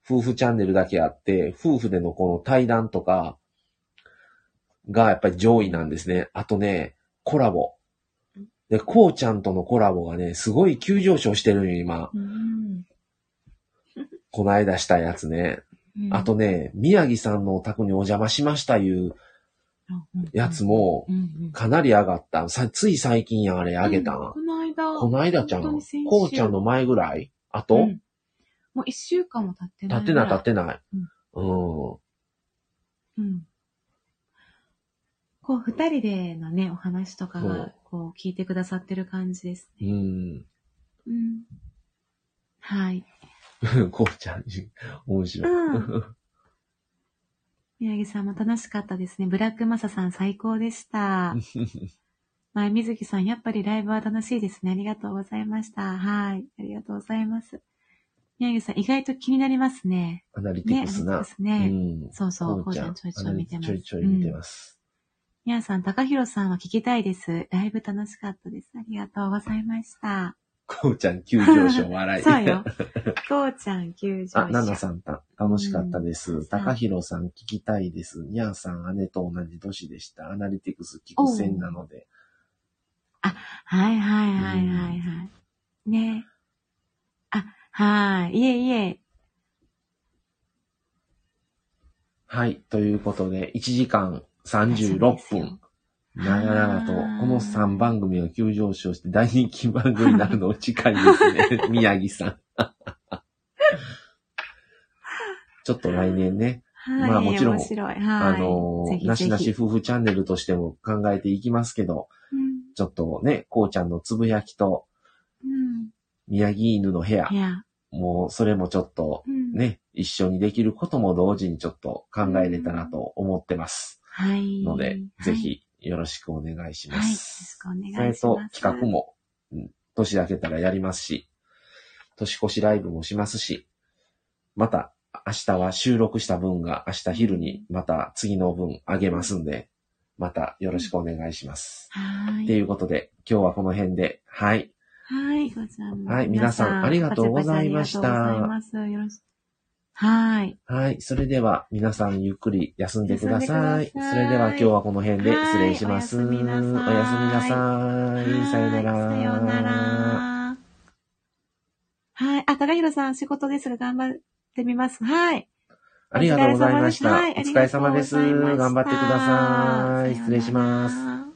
B: 夫婦チャンネルだけあって、夫婦でのこの対談とかがやっぱり上位なんですね。あとね、コラボ。で、こうちゃんとのコラボがね、すごい急上昇してるよ、今。
A: うん。
B: この間したやつね。
A: うん
B: あと、ね、宮城さんのお宅にお邪魔しましたいうやつもかなり上がった。さつい最近やんあれ上げたん。
A: うんこの間。
B: この間ちゃんこうちゃんの前ぐらいあと、
A: うんもう一週間も経ってない。
B: 立ってない立ってない。うん。
A: うん。こう、二人でのね、お話とかが、こう、聞いてくださってる感じですね。
B: うん。
A: うん。はい。
B: こうちゃん、面白い。
A: うん宮城さんも楽しかったですね。ブラックマサさん最高でした。前水木さん、やっぱりライブは楽しいですね。ありがとうございました。はい。ありがとうございます。宮城さん、意外と気になりますね。
B: アナリティクスな。
A: ね。
B: うん。
A: そうそう、
B: こうちゃん
A: ちょいちょい見てます。
B: ちょいちょい見てます。
A: みやさん、高弘さんは聞きたいです。ライブ楽しかったです。ありがとうございました。
B: こうちゃん急上昇笑い。
A: そうよ。こうちゃん急上昇。
B: あ、ナナさんた、楽しかったです。
A: うん
B: 高弘さん聞きたいです。ニャーさん、姉と同じ年でした。アナリティクス聞く線なので。
A: はいはいはいはいはい。ねあ、はい。いえいえ。
B: はい。ということで、1時間36分。長々と、この3番組が急上昇して大人気番組になるの近いですね。宮城さん。ちょっと来年ね、
A: はい。
B: まあもちろん。あの
A: ぜひぜひ
B: なしなし夫婦チャンネルとしても考えていきますけど、
A: うん。
B: ちょっとね、こうちゃんのつぶやきと
A: うん。
B: 宮城犬の部屋。もうそれもちょっと
A: うん。。
B: ね、一緒にできることも同時にちょっと考えれたらと思ってます。
A: はい。
B: ので、
A: はい
B: ぜ。ひよろしくお願いしま
A: はい。よろし
B: す。
A: くお願いし
B: それ
A: ます。
B: と企画も、うん年明けたらやりますし、年越しライブもしますし、また明日は収録した分が明日昼にまた次の分あげますんで、またよろしくお願いします。
A: はい。
B: っていうことで、今日はこの辺で、はい。
A: はい、ございます。
B: はい皆さんありがとうございました
A: ありがとうございます。よろしく。はい。
B: はい。それでは皆さんゆっくり休んでください。それでは今日はこの辺で失礼します。
A: はいおやすみなさい
B: さい。さよなら。
A: はいさようなら。はい。あ、高弘さん、仕事ですが頑張ってみます。はい。
B: ありがとうございました。
A: お疲れ様です
B: 頑張ってください。失礼します。